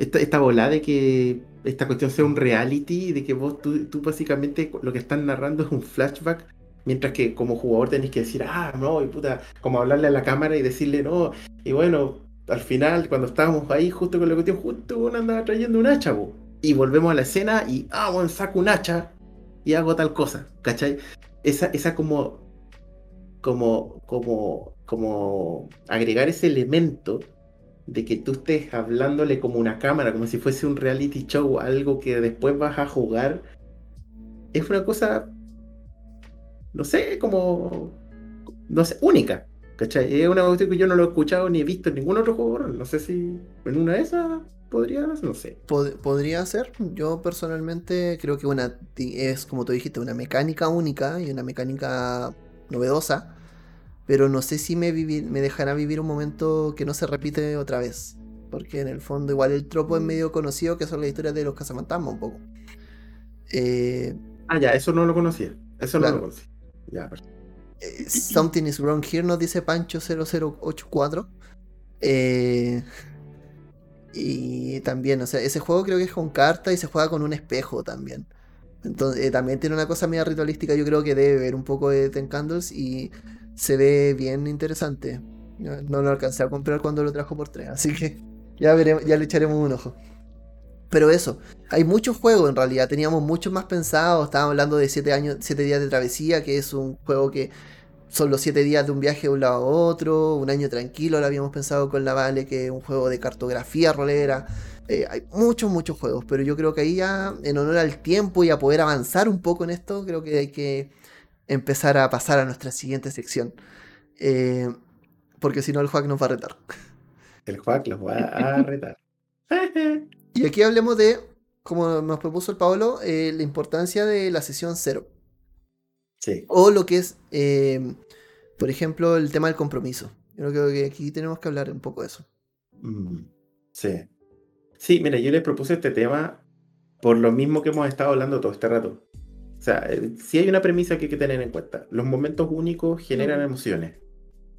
esta, esta bola de que esta cuestión sea un reality, de que vos tú, tú básicamente lo que están narrando es un flashback, mientras que como jugador tenés que decir, ah, no, y puta, como hablarle a la cámara y decirle no, y bueno, al final cuando estábamos ahí justo con la cuestión, justo uno andaba trayendo un hacha, y volvemos a la escena y, ah, bueno, saco un hacha y hago tal cosa, ¿cachai? Esa, esa como, como, como, como agregar ese elemento de que tú estés hablándole como una cámara, como si fuese un reality show, algo que después vas a jugar, es una cosa, no sé, como, no sé, única, ¿cachai? Es una cuestión que yo no lo he escuchado ni he visto en ningún otro juego, no sé si en una de esas podría, no sé. Pod- podría ser. Yo personalmente creo que una es, como tú dijiste, una mecánica única y una mecánica novedosa. Pero no sé si me, me dejará vivir un momento que no se repite otra vez. Porque en el fondo igual el tropo es medio conocido, que son las historias de los cazafantasmas un poco. Eh, Ah, ya, eso no lo conocía, eso Claro. no lo conocía. Ya, eh, Something is wrong here, nos dice Pancho 0084. Eh, y también, o sea, ese juego creo que es con carta y se juega con un espejo también. Entonces, eh, también tiene una cosa media ritualística, yo creo que debe ver un poco de Ten Candles y se ve bien interesante. No, no lo alcancé a comprar cuando lo trajo por 3, así que ya veremos, ya le echaremos un ojo. Pero eso, hay muchos juegos en realidad, teníamos muchos más pensados, estábamos hablando de 7 años, siete días de travesía, que es un juego que son los 7 días de un viaje de un lado a otro, un año tranquilo, lo habíamos pensado con la Vale, que es un juego de cartografía rolera. Eh, hay muchos, muchos juegos, pero yo creo que ahí ya, en honor al tiempo y a poder avanzar un poco en esto, creo que hay que empezar a pasar a nuestra siguiente sección. Eh, porque si no, el juego nos va a retar. El Juac los va a retar. Y aquí hablemos de, como nos propuso el Pablo, eh, la importancia de la sesión cero. Sí. O lo que es, eh, por ejemplo, el tema del compromiso. Yo creo que aquí tenemos que hablar un poco de eso. Mm, Sí. Sí, mira, yo les propuse este tema por lo mismo que hemos estado hablando todo este rato. O sea, eh, sí hay una premisa que hay que tener en cuenta. Los momentos únicos generan emociones.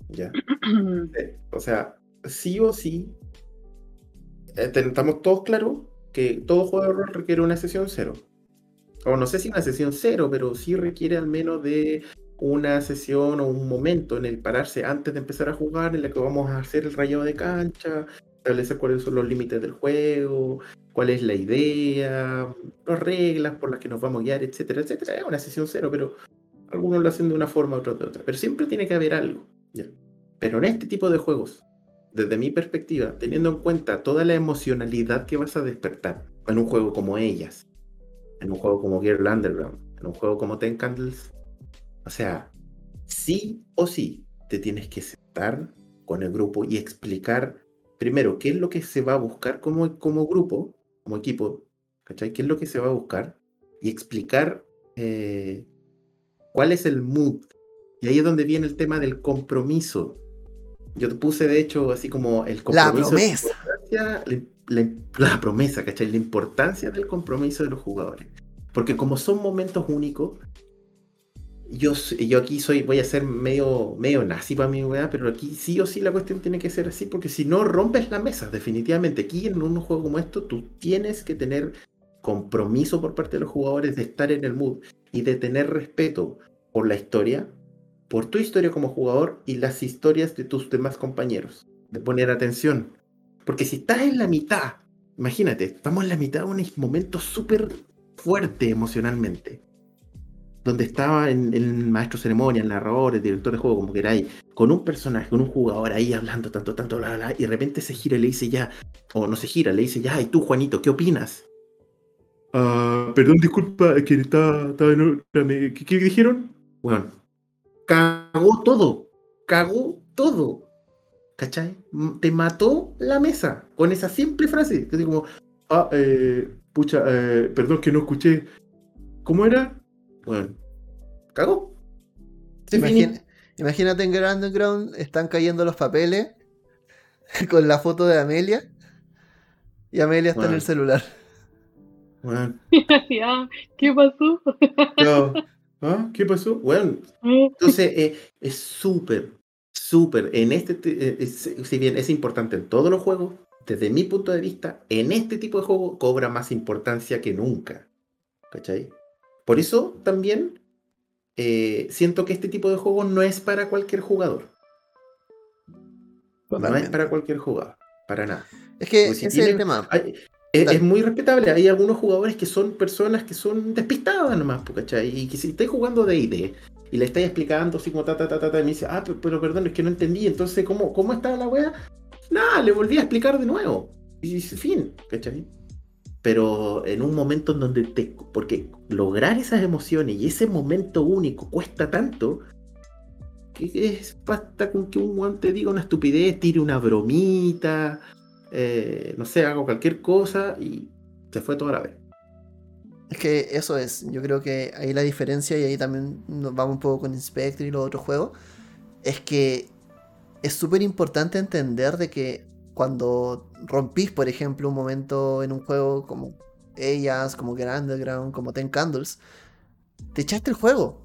¿Ya? O sea, sí o sí, estamos todos claros que todo juego de rol requiere una sesión cero. O no sé si una sesión cero, pero sí requiere al menos de una sesión o un momento en el pararse antes de empezar a jugar, en la que vamos a hacer el rayado de cancha, establecer cuáles son los límites del juego, cuál es la idea, las reglas por las que nos vamos a guiar, etcétera, etcétera. Es una sesión cero, pero algunos lo hacen de una forma, otros de otra. Pero siempre tiene que haber algo. ¿ya? Pero en este tipo de juegos, desde mi perspectiva, teniendo en cuenta toda la emocionalidad que vas a despertar en un juego como ellas, en un juego como Gear Underground, en un juego como Ten Candles, o sea, sí o sí te tienes que sentar con el grupo y explicar primero, qué es lo que se va a buscar como, como grupo, como equipo, ¿cachai? ¿Qué es lo que se va a buscar? Y explicar eh, cuál es el mood. Y ahí es donde viene el tema del compromiso. Yo te puse, de hecho, así como el La compromiso. promesa. La, la- la promesa, ¿cachai? La importancia del compromiso de los jugadores. Porque como son momentos únicos, yo, yo aquí soy, voy a ser medio, medio nazi para mi weá, pero aquí sí o sí la cuestión tiene que ser así, porque si no rompes la mesa, definitivamente. Aquí en un juego como esto, tú tienes que tener compromiso por parte de los jugadores de estar en el mood y de tener respeto por la historia, por tu historia como jugador y las historias de tus demás compañeros. De poner atención. Porque si estás en la mitad, imagínate, estamos en la mitad de un momento súper fuerte emocionalmente. Donde estaba en el maestro ceremonia, el narrador, el director de juego, como queráis, con un personaje, con un jugador ahí hablando tanto, tanto, bla, bla, bla, y de repente se gira y le dice ya, o no se gira, le dice ya, y tú, Juanito, ¿qué opinas? Ah, perdón, disculpa, que estaba, estaba en otra, ¿qué, qué dijeron? Bueno, cagó todo, cagó todo. ¿Cachai? Te mató la mesa con esa simple frase. Que así como, ah, eh, pucha, eh, perdón que no escuché. ¿Cómo era? Bueno, cagó. Imagina- imagínate en Grand Underground, están cayendo los papeles con la foto de Amelia. Y Amelia está en el celular. Bueno, Ya, ¿Qué pasó? yo, ¿ah? ¿Qué pasó? Bueno, Entonces, eh, es súper, súper. En este, te- eh, es- si bien es importante en todos los juegos, desde mi punto de vista, en este tipo de juego cobra más importancia que nunca. ¿Cachai? Por eso también eh, siento que este tipo de juego no es para cualquier jugador. No es para cualquier jugador. Para nada. Es que si ese es el tema. Hay- es, es muy respetable. Hay algunos jugadores que son personas que son despistadas nomás, ¿cachai? Y que si estáis jugando de ID y le estáis explicando así como ta, ta, ta, ta, ta, y me dice, ah, pero, pero perdón, es que no entendí. Entonces, ¿cómo, cómo está la wea? Nada, le volví a explicar de nuevo. Y dice, fin, ¿cachai? Pero en un momento en donde te. Porque lograr esas emociones y ese momento único cuesta tanto. Que es basta con que un weón te diga una estupidez, tire una bromita, eh, no sé, hago cualquier cosa y se fue toda la vez. Es que eso es. Yo creo que ahí la diferencia, y ahí también nos vamos un poco con Inspector y los otros juegos, es que es súper importante entender de que cuando rompís, por ejemplo, un momento en un juego como ellas, como Grand Underground, como Ten Candles, te echaste el juego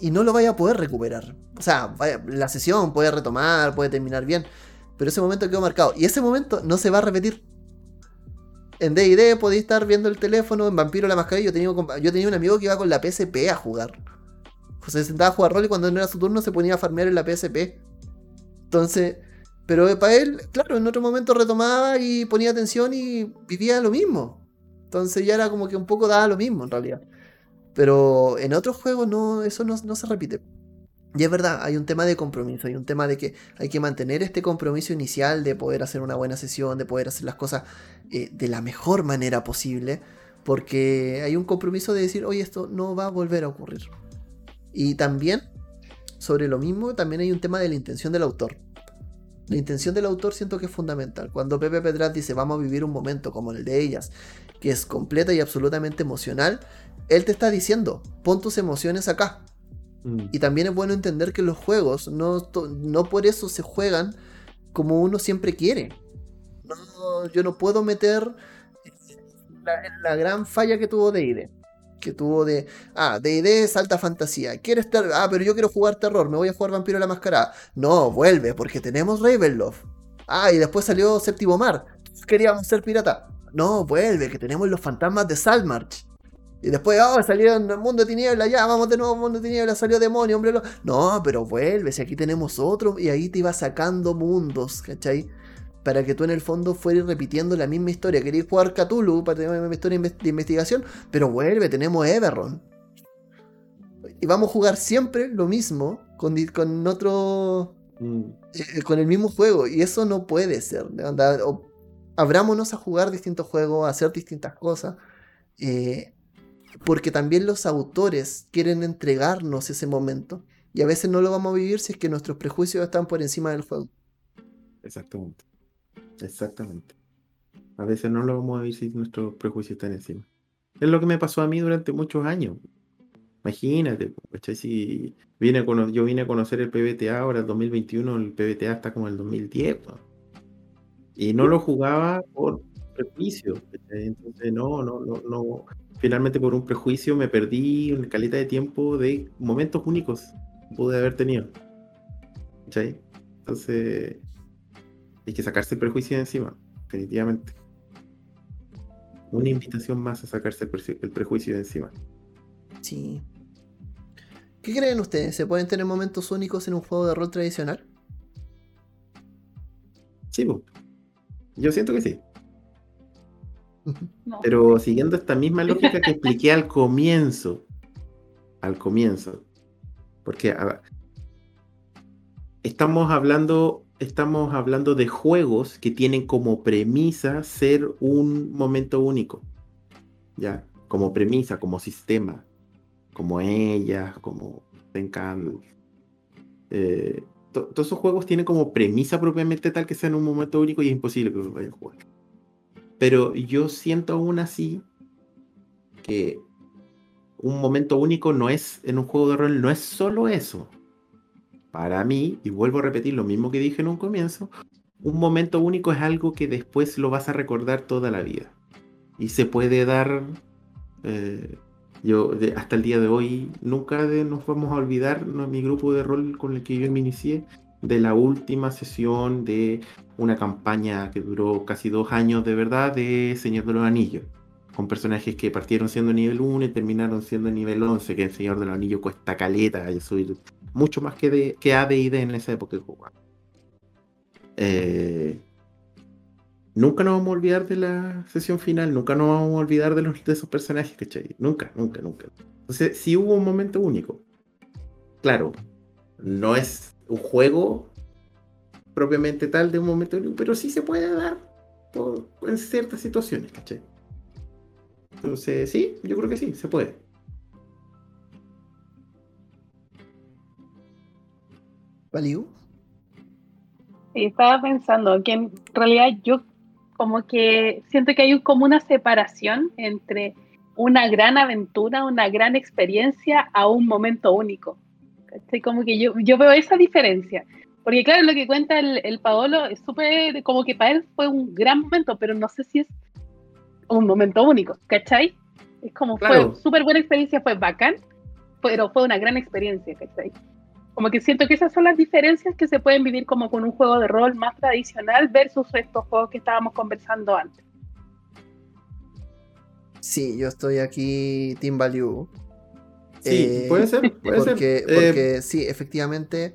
y no lo vaya a poder recuperar. O sea, la sesión puede retomar, puede terminar bien, pero ese momento quedó marcado y ese momento no se va a repetir. En DD podéis estar viendo el teléfono, en Vampiro la Mascarilla. Yo tenía, yo tenía un amigo que iba con la PSP a jugar. Pues se sentaba a jugar rol y cuando no era su turno se ponía a farmear en la PSP. Entonces, pero para él, claro, en otro momento retomaba y ponía atención y vivía lo mismo. Entonces ya era como que un poco daba lo mismo en realidad. Pero en otros juegos no, eso no se repite. Y es verdad, hay un tema de compromiso, hay un tema de que hay que mantener este compromiso inicial de poder hacer una buena sesión, de poder hacer las cosas eh, de la mejor manera posible, porque hay un compromiso de decir, oye, esto no va a volver a ocurrir. Y también, sobre lo mismo, también hay un tema de la intención del autor. La intención del autor siento que es fundamental. Cuando Pepe Pedraz dice, vamos a vivir un momento como el de ellas, que es completa y absolutamente emocional, él te está diciendo, pon tus emociones acá. Y también es bueno entender que los juegos no, no por eso se juegan como uno siempre quiere. No, yo no puedo meter la, la gran falla que tuvo D&D. Que tuvo de... Ah, D&D es alta fantasía. ¿Quieres ter Ah, pero yo quiero jugar terror. Me voy a jugar Vampiro la Mascarada. No, vuelve, porque tenemos Ravenloft. Ah, y después salió Séptimo Mar. Queríamos ser pirata. No, vuelve, que tenemos los fantasmas de Salmarch. Y después, oh, salieron Mundo de Tinieblas, ya, vamos de nuevo, Mundo de Tinieblas, salió Demonio, hombre. lo- No, pero vuelve, si aquí tenemos otro, y ahí te iba sacando mundos, ¿cachai? Para que tú en el fondo fueras repitiendo la misma historia. Querías jugar Cthulhu para tener una historia inve- de investigación, pero vuelve, tenemos Everron. Y vamos a jugar siempre lo mismo con, con otro. Mm. eh, con el mismo juego. Y eso no puede ser. de onda, o- abrámonos a jugar distintos juegos, a hacer distintas cosas. eh, porque también los autores quieren entregarnos ese momento. Y a veces no lo vamos a vivir si es que nuestros prejuicios están por encima del juego. Exactamente. Exactamente. A veces no lo vamos a vivir si nuestros prejuicios están encima. Es lo que me pasó a mí durante muchos años. Imagínate, Si vine yo vine a conocer el PBTA ahora, el 2021, el PBTA está como el 2010. Y no lo jugaba por prejuicio. Entonces, no, no, no, no. Finalmente, por un prejuicio, me perdí una calidad de tiempo de momentos únicos que pude haber tenido. Entonces, hay que sacarse el prejuicio de encima, definitivamente. Una invitación más a sacarse el, prejuicio de encima. Sí. ¿Qué creen ustedes? ¿Se pueden tener momentos únicos en un juego de rol tradicional? Sí, yo siento que sí. Pero siguiendo esta misma lógica que expliqué al comienzo, al comienzo, porque estamos hablando, estamos hablando de juegos que tienen como premisa ser un momento único, ya, como premisa, como sistema como ella, como Tenkan. Eh, todos esos juegos tienen como premisa propiamente tal que sean un momento único y es imposible que los vayan a jugar. Pero yo siento aún así que un momento único no es en un juego de rol, no es solo eso. Para mí, y vuelvo a repetir lo mismo que dije en un comienzo, un momento único es algo que después lo vas a recordar toda la vida. Y se puede dar eh, yo hasta el día de hoy nunca nos vamos a olvidar, mi grupo de rol con el que yo me inicié, de la última sesión de una campaña que duró casi dos años de verdad de Señor de los Anillos, con personajes que partieron siendo nivel 1 y terminaron siendo nivel 11, que el Señor de los Anillos cuesta caleta, y mucho más que, de, que AD y D en esa época de. Eh, nunca nos vamos a olvidar de la sesión final, nunca nos vamos a olvidar de, los, de esos personajes, ¿cachai? Nunca, nunca, nunca. Entonces, sí hubo un momento único. Claro, no es un juego propiamente tal de un momento único, pero sí se puede dar en ciertas situaciones, ¿cachai? Entonces, sí, yo creo que sí, se puede. ¿Valiu? Sí, estaba pensando que en realidad yo como que siento que hay como una separación entre una gran aventura, una gran experiencia a un momento único. Como que yo, yo veo esa diferencia. Porque claro, lo que cuenta el, el Paolo es súper, como que para él fue un gran momento, pero no sé si es un momento único, ¿cachai? Es como fue súper buena experiencia, fue bacán, pero fue una gran experiencia, ¿cachai? Como que siento que esas son las diferencias que se pueden vivir como con un juego de rol más tradicional versus estos juegos que estábamos conversando antes. Sí, yo estoy aquí Team Value. Sí, eh, puede ser, puede porque, ser. Porque sí, efectivamente,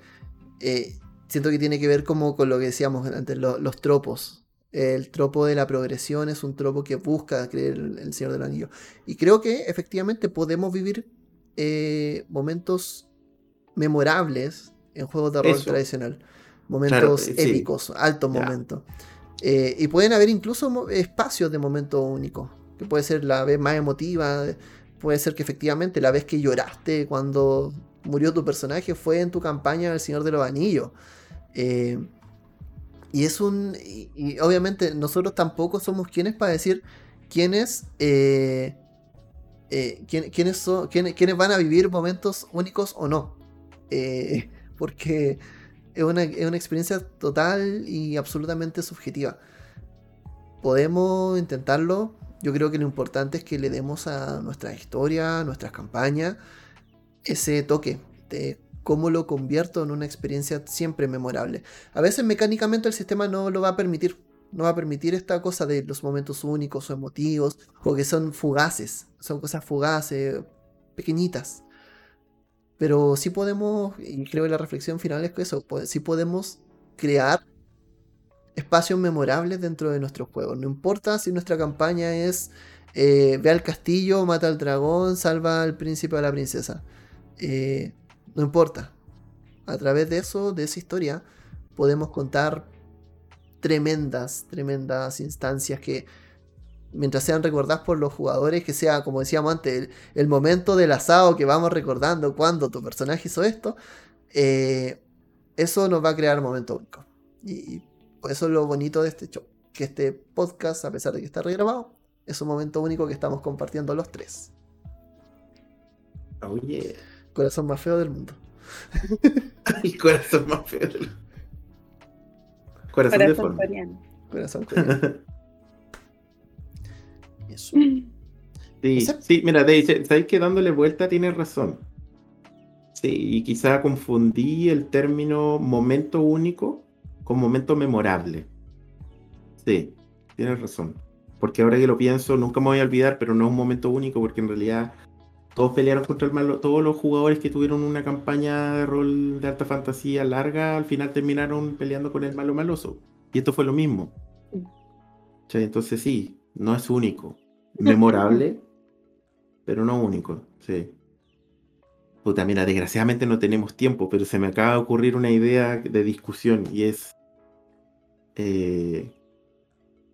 eh, siento que tiene que ver como con lo que decíamos antes, los tropos. El tropo de la progresión es un tropo que busca creer el, Señor del Anillo. Y creo que efectivamente podemos vivir eh, momentos memorables en juegos de rol tradicional. Momentos épicos, altos momentos. Eh, y pueden haber incluso espacios de momento único. Que puede ser la vez más emotiva. Puede ser que efectivamente la vez que lloraste cuando murió tu personaje fue en tu campaña del Señor de los Anillos. Eh, y es un. Obviamente nosotros tampoco somos quienes para decir quiénes. Eh, quiénes, son, quiénes van a vivir momentos únicos o no. Eh, porque es una, experiencia total y absolutamente subjetiva. Podemos intentarlo. Yo creo que lo importante es que le demos a nuestra historia, a nuestras campañas, ese toque de cómo lo convierto en una experiencia siempre memorable. A veces mecánicamente el sistema no lo va a permitir. No va a permitir esta cosa de los momentos únicos o emotivos, o que son fugaces. Son cosas fugaces, pequeñitas. Pero sí podemos, y creo que la reflexión final es que eso, sí podemos crear espacios memorables dentro de nuestro juego. No importa si nuestra campaña es eh, ve al castillo, mata al dragón, salva al príncipe o a la princesa. Eh, no importa. A través de eso, de esa historia, podemos contar tremendas, tremendas instancias que mientras sean recordadas por los jugadores, que sea, como decíamos antes, el, momento del asado que vamos recordando cuando tu personaje hizo esto, eh, eso nos va a crear momentos únicos. Y, Pues eso es lo bonito de este show. Que este podcast, a pesar de que está regrabado, es un momento único que estamos compartiendo los tres. Oye. Corazón más feo del mundo. El corazón más feo del mundo. Corazón, de Corazón forma. coreano. Corazón coreano. Eso. Sí, sí, mira, te dice, ¿sabes que dándole vuelta tienes razón? Sí, y quizá confundí el término momento único con momento memorable. Sí, tienes razón. Porque ahora que lo pienso, nunca me voy a olvidar, pero no es un momento único, porque en realidad todos pelearon contra el malo, todos los jugadores que tuvieron una campaña de rol de alta fantasía larga, al final terminaron peleando con el malo maloso. Y esto fue lo mismo. Entonces sí, no es único. Memorable, pero no único, sí. Puta, mira, desgraciadamente no tenemos tiempo, pero se me acaba de ocurrir una idea de discusión y es. eh,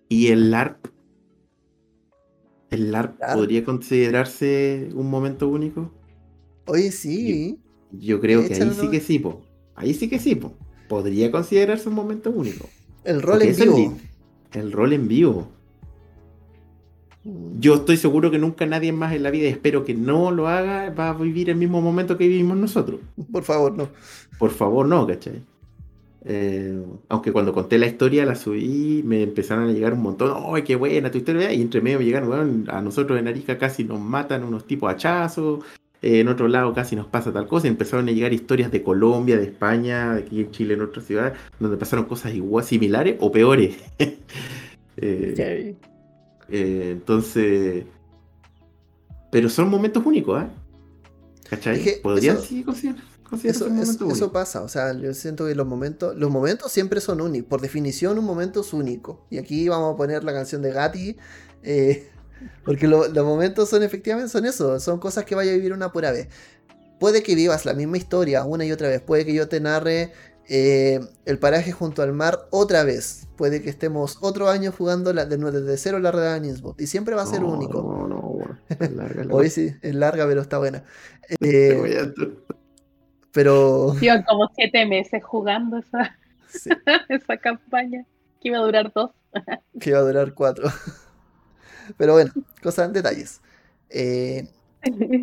¿Y el LARP? ¿El LARP podría considerarse un momento único? Oye, sí. Yo creo que ahí sí que sí, po. Ahí sí que sí, po. Podría considerarse un momento único. El rol Porque en el vivo. li- El rol en vivo. Yo estoy seguro que nunca nadie más en la vida, y espero que no lo haga, va a vivir el mismo momento que vivimos nosotros. Por favor, no. Por favor, no, ¿cachai? Eh, aunque cuando conté la historia, la subí, me empezaron a llegar un montón. ¡Ay, qué buena tu historia! Y entre medio me llegaron, a nosotros en Arica casi nos matan unos tipos hachazos. eh, en otro lado casi nos pasa tal cosa. Y empezaron a llegar historias de Colombia, de España, de aquí en Chile, en otras ciudades, donde pasaron cosas igual, similares o peores. Eh, eh, entonces. Pero son momentos únicos, ¿eh? ¿Cachai? Es que Podrían sí considerar- Eso, eso, pasa, o sea, yo siento que los momentos, los momentos siempre son únicos, por definición un momento es único. Y aquí vamos a poner la canción de Gatti, eh, porque lo- los momentos son efectivamente son eso, son cosas que vaya a vivir una pura vez. Puede que vivas la misma historia una y otra vez, puede que yo te narre eh, el paraje junto al mar otra vez, puede que estemos otro año jugando la, de, nuevo, desde cero la redada de Innsbruck, y siempre va a ser No, único. No, no, bueno, es larga la- Hoy sí, es larga, pero está buena. Te Eh, voy a- pero Llevan como siete meses jugando esa, sí. esa campaña, que iba a durar dos. que iba a durar cuatro. Pero bueno, cosas, detalles. Eh,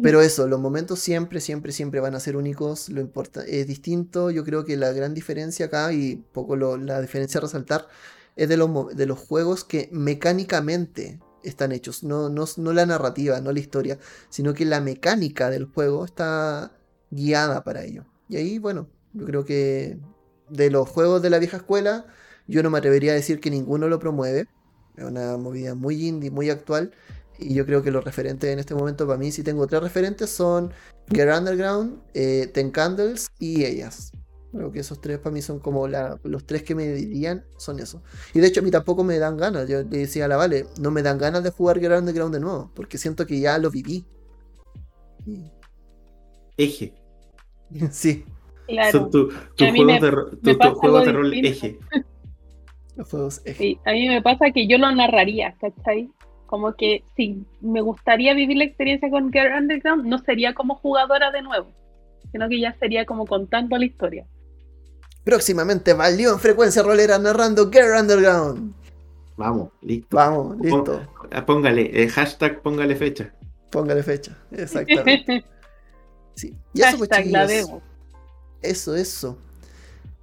pero eso, los momentos siempre, siempre, siempre van a ser únicos. Lo importa, es distinto. Yo creo que la gran diferencia acá, y poco lo- la diferencia a resaltar, es de los, de los juegos que mecánicamente están hechos. No, no, no la narrativa, no la historia, sino que la mecánica del juego está guiada para ello. Y ahí, bueno, yo creo que de los juegos de la vieja escuela, yo no me atrevería a decir que ninguno lo promueve. Es una movida muy indie, muy actual. Y yo creo que los referentes en este momento, para mí, si tengo tres referentes, son Get Underground, eh, Ten Candles y ellas. Creo que esos tres para mí son como la- los tres que me dirían, son eso. Y de hecho a mí tampoco me dan ganas. Yo le decía a la Vale, no me dan ganas de jugar Get Underground de nuevo, porque siento que ya lo viví. Eje. Sí, Claro. Son tu- tus a mí juegos me- de, tu- juegos algo de rol eje. los juegos eje. Sí, a mí me pasa que yo lo narraría, ¿cachai? Como que si me gustaría vivir la experiencia con Girl Underground, no sería como jugadora de nuevo, sino que ya sería como contando la historia. Próximamente valió en frecuencia rolera narrando Get Underground. Vamos, listo. Vamos, listo. Ah, Póngale, eh, hashtag póngale fecha. Póngale fecha. Exactamente. Sí. Y eso, pues, Hashtag la chiquillos. debo. Eso, eso.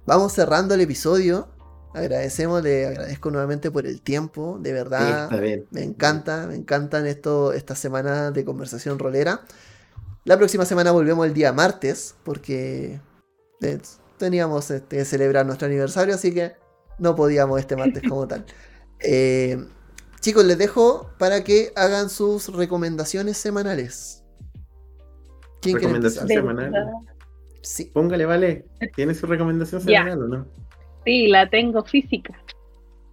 Vamos cerrando el episodio. Agradecemos, le agradezco nuevamente por el tiempo. De verdad, Está bien. me encanta, me encantan esto, estas semanas de conversación rolera. La próxima semana volvemos el día martes, porque eh, teníamos este, que celebrar nuestro aniversario, así que no podíamos este martes como tal. Eh, chicos, les dejo para que hagan sus recomendaciones semanales. ¿Quién quiere Recomendación semanal. Sí. Póngale, vale. ¿Tiene su recomendación semanal o no? Sí, la tengo física.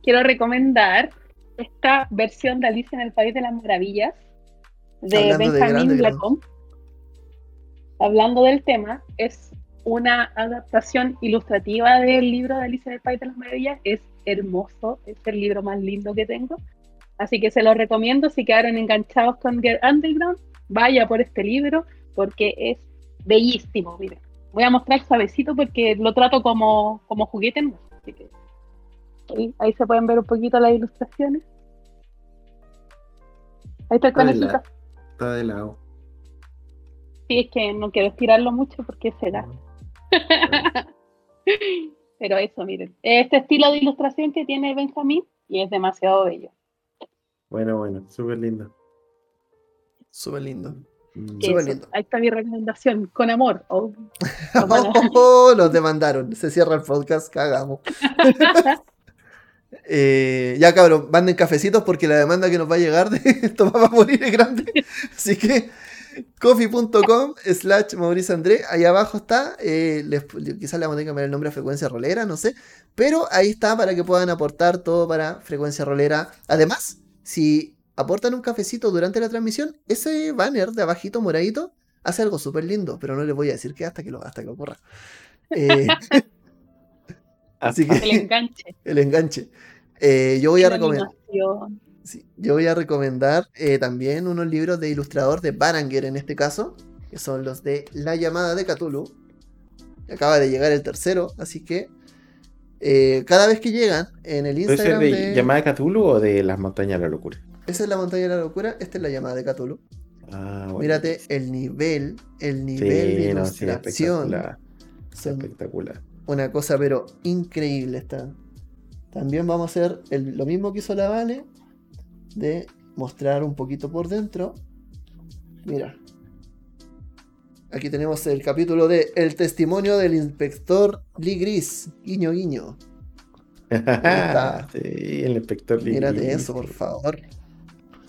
Quiero recomendar esta versión de Alicia en el País de las Maravillas de Hablando Benjamin Lacombe. Hablando del tema, es una adaptación ilustrativa del libro de Alicia en el País de las Maravillas. Es hermoso, es el libro más lindo que tengo. Así que se lo recomiendo si quedaron enganchados con Girl Underground, vaya por este libro porque es bellísimo. Miren, voy a mostrar suavecito porque lo trato como, como juguete. Así que Ahí, ahí se pueden ver un poquito las ilustraciones. Ahí está el conejito. está de lado. Sí, es que no quiero estirarlo mucho porque se da. Pero eso, miren. Este estilo de ilustración que tiene Benjamín y es demasiado bello. Bueno, bueno, súper lindo. Súper lindo. Mm. Súper Eso, lindo. Ahí está mi recomendación. Con amor. Oh, Bueno. Oh, demandaron. Se cierra el podcast, cagamos. Eh, ya cabrón, manden cafecitos porque la demanda que nos va a llegar de esto va a morir es grande. Así que coffee.com slash Mauricio André, ahí abajo está. eh, les- quizás le vamos a tener que cambiar el nombre a frecuencia rolera, no sé. Pero ahí está para que puedan aportar todo para frecuencia rolera. Además, si aportan un cafecito durante la transmisión, ese banner de abajito moradito hace algo súper lindo, pero no les voy a decir qué hasta que, lo, hasta que ocurra. Eh, así El que enganche. el enganche. Eh, yo voy a recomendar. Sí, yo voy a recomendar eh, también unos libros de ilustrador de Baranger en este caso, que son los de La llamada de Cthulhu. Acaba de llegar el tercero, así que eh, cada vez que llegan en el ¿Puede ser Instagram de de... llamada de Cthulhu o de las montañas de la locura? Esa es la montaña de la locura, esta es la llamada de Cthulhu. Ah, bueno. Mírate el nivel, el nivel de Sí, no, sí, ilustración. espectacular. una cosa pero increíble está. También vamos a hacer el- lo mismo que hizo la Vale de mostrar un poquito por dentro. Mira. Aquí tenemos el capítulo de El testimonio del inspector Lee Gris. Guiño, guiño. sí, el inspector Lee Mírate Gris. eso, por favor.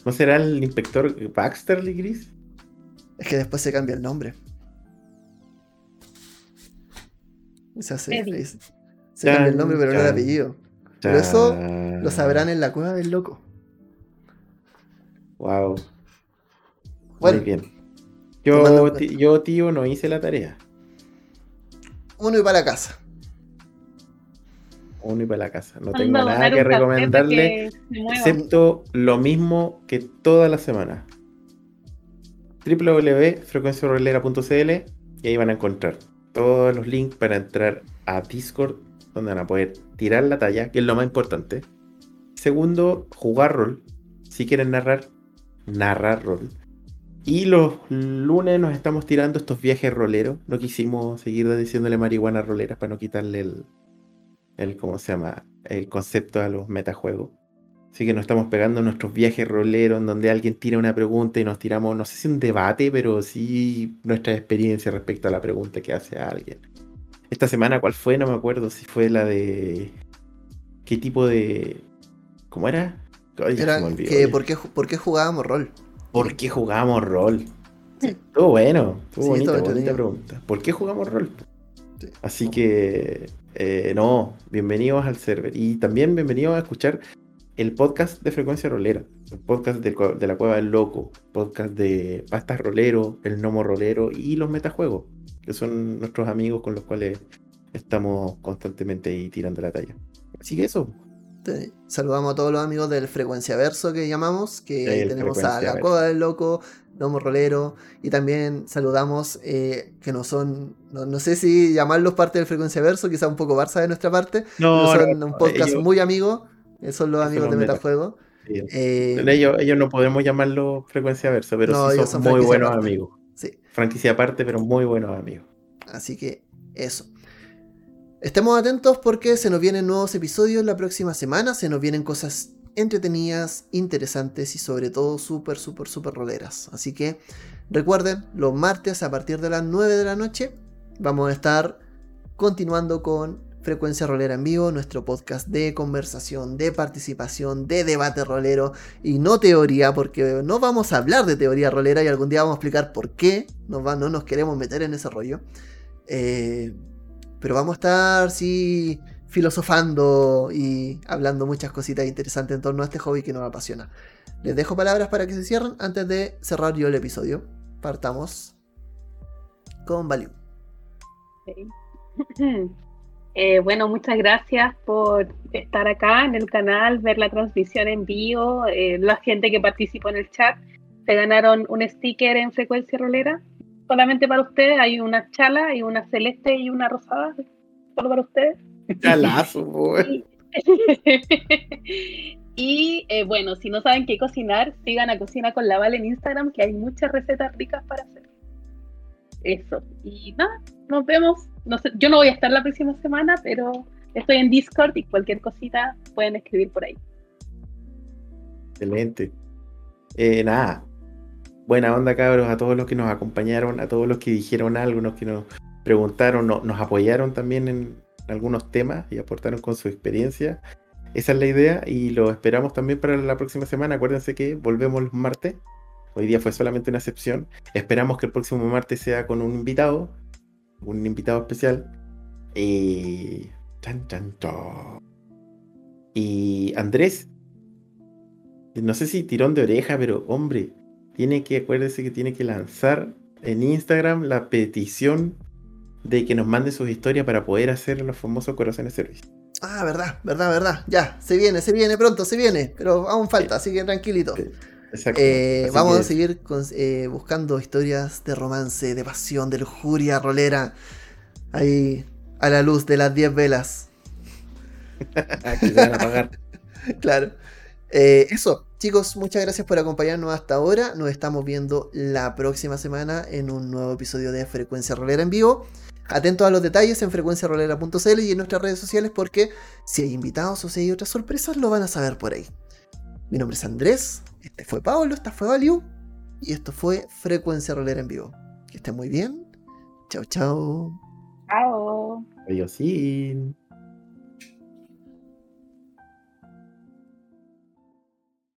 ¿No será el inspector Baxter Lee Gris? Es que después se cambia el nombre. Se, hace, Eddie. se- se cambia el nombre, pero no el Chan, apellido. Pero eso. Lo sabrán en la cueva del loco. Wow. Bueno, Muy bien. Yo, ti- yo, tío, no hice la tarea. uno y para la casa. Uno y para la casa. No tengo nada que recomendarle, excepto lo mismo que toda la semana. www.frecuenciarolera.cl y ahí van a encontrar todos los links para entrar a Discord, donde van a poder tirar la talla, que es lo más importante. Segundo, jugar rol. Si quieren narrar, narrar rol. Y los lunes nos estamos tirando estos viajes roleros. No quisimos seguir diciéndole marihuana roleras para no quitarle el, el ¿cómo se llama? El concepto a los metajuegos. Así que nos estamos pegando nuestros viajes roleros en donde alguien tira una pregunta y nos tiramos, no sé si un debate, pero sí nuestra experiencia respecto a la pregunta que hace a alguien. Esta semana, ¿cuál fue? No me acuerdo si fue la de... ¿Qué tipo de... ¿Cómo era? Ay, Era olvidó que. ¿por qué, por qué jugábamos rol? ¿Por qué jugamos rol? Estuvo bueno, estuvo Sí, bonita, bonita pregunta. ¿Por qué jugamos rol? Sí. Así que, eh, no, bienvenidos al server. Y también bienvenidos a escuchar el podcast de Frecuencia Rolera, el podcast de, la Cueva del Loco, podcast de Pastas Rolero, el Gnomo Rolero y los Metajuegos, que son nuestros amigos con los cuales estamos constantemente ahí tirando la talla. Así que eso, Te- Saludamos a todos los amigos del Frecuencia Verso que llamamos, que tenemos a La Verso. Cueva del Loco, Lomo Rolero, y también saludamos eh, que no son, no, no sé si llamarlos parte del Frecuencia Verso, quizá un poco Barça de nuestra parte, no, pero son no, un podcast ellos- muy amigo, eh, son los amigos de meta- Metajuego. sí, Eh, ellos, ellos no podemos llamarlo frecuencia versa, pero No, sí ellos son, son muy buenos aparte. amigos. sí. Franquicia aparte, pero muy buenos amigos. Así que eso. Estemos atentos porque se nos vienen nuevos episodios la próxima semana. Se nos vienen cosas entretenidas, interesantes y sobre todo súper, súper, súper roleras. Así que recuerden, los martes a partir de las 9 de la noche vamos a estar continuando con Frecuencia Rolera en Vivo, nuestro podcast de conversación, de participación, de debate rolero y no teoría, porque no vamos a hablar de teoría rolera y algún día vamos a explicar por qué no, va, no nos queremos meter en ese rollo. Eh, pero vamos a estar, sí, filosofando y hablando muchas cositas interesantes en torno a este hobby que nos apasiona. Les dejo palabras para que se cierren antes de cerrar yo el episodio. Partamos con Value. Eh, bueno, muchas gracias por estar acá en el canal, ver la transmisión en vivo, eh, la gente que participó en el chat. Se ganaron un sticker en frecuencia rolera. Solamente para ustedes hay una chala y una celeste y una rosada. Solo para ustedes. Chalazo. Y, eh, bueno, si no saben qué cocinar, sigan a Cocina con la Val en Instagram, que hay muchas recetas ricas para hacer. Eso. Y nada, nos vemos. No sé, yo no voy a estar la próxima semana, pero estoy en Discord y cualquier cosita pueden escribir por ahí. Excelente. Eh, nada. Buena onda, cabros, a todos los que nos acompañaron, a todos los que dijeron algo, los que nos preguntaron, nos apoyaron también en algunos temas y aportaron con su experiencia. Esa es la idea y lo esperamos también para la próxima semana. Acuérdense que volvemos los martes. Hoy día fue solamente una excepción. Esperamos que el próximo martes sea con un invitado, un invitado especial. Y. Chan, chan, Y Andrés, no sé si tirón de oreja, pero hombre, tiene que, acuérdese que tiene que lanzar en Instagram la petición de que nos mande sus historias para poder hacer los famosos corazones servicio. Ah, verdad, verdad, verdad. Ya, se viene, se viene pronto, se viene, pero aún falta, así que tranquilito. Exacto. Eh, vamos a seguir eh, buscando historias de romance, de pasión, de lujuria rolera. Ahí a la luz de las 10 velas. que se van a apagar. claro. Eh, eso, chicos, muchas gracias por acompañarnos hasta ahora. Nos estamos viendo la próxima semana en un nuevo episodio de Frecuencia Rolera en vivo. Atentos a los detalles en frecuenciarolera.cl y en nuestras redes sociales porque si hay invitados o si hay otras sorpresas lo van a saber por ahí. Mi nombre es Andrés, este fue Pablo, esta fue Value y esto fue Frecuencia Rolera en vivo. Que estén muy bien. Chao, chao. Chao. Adiós.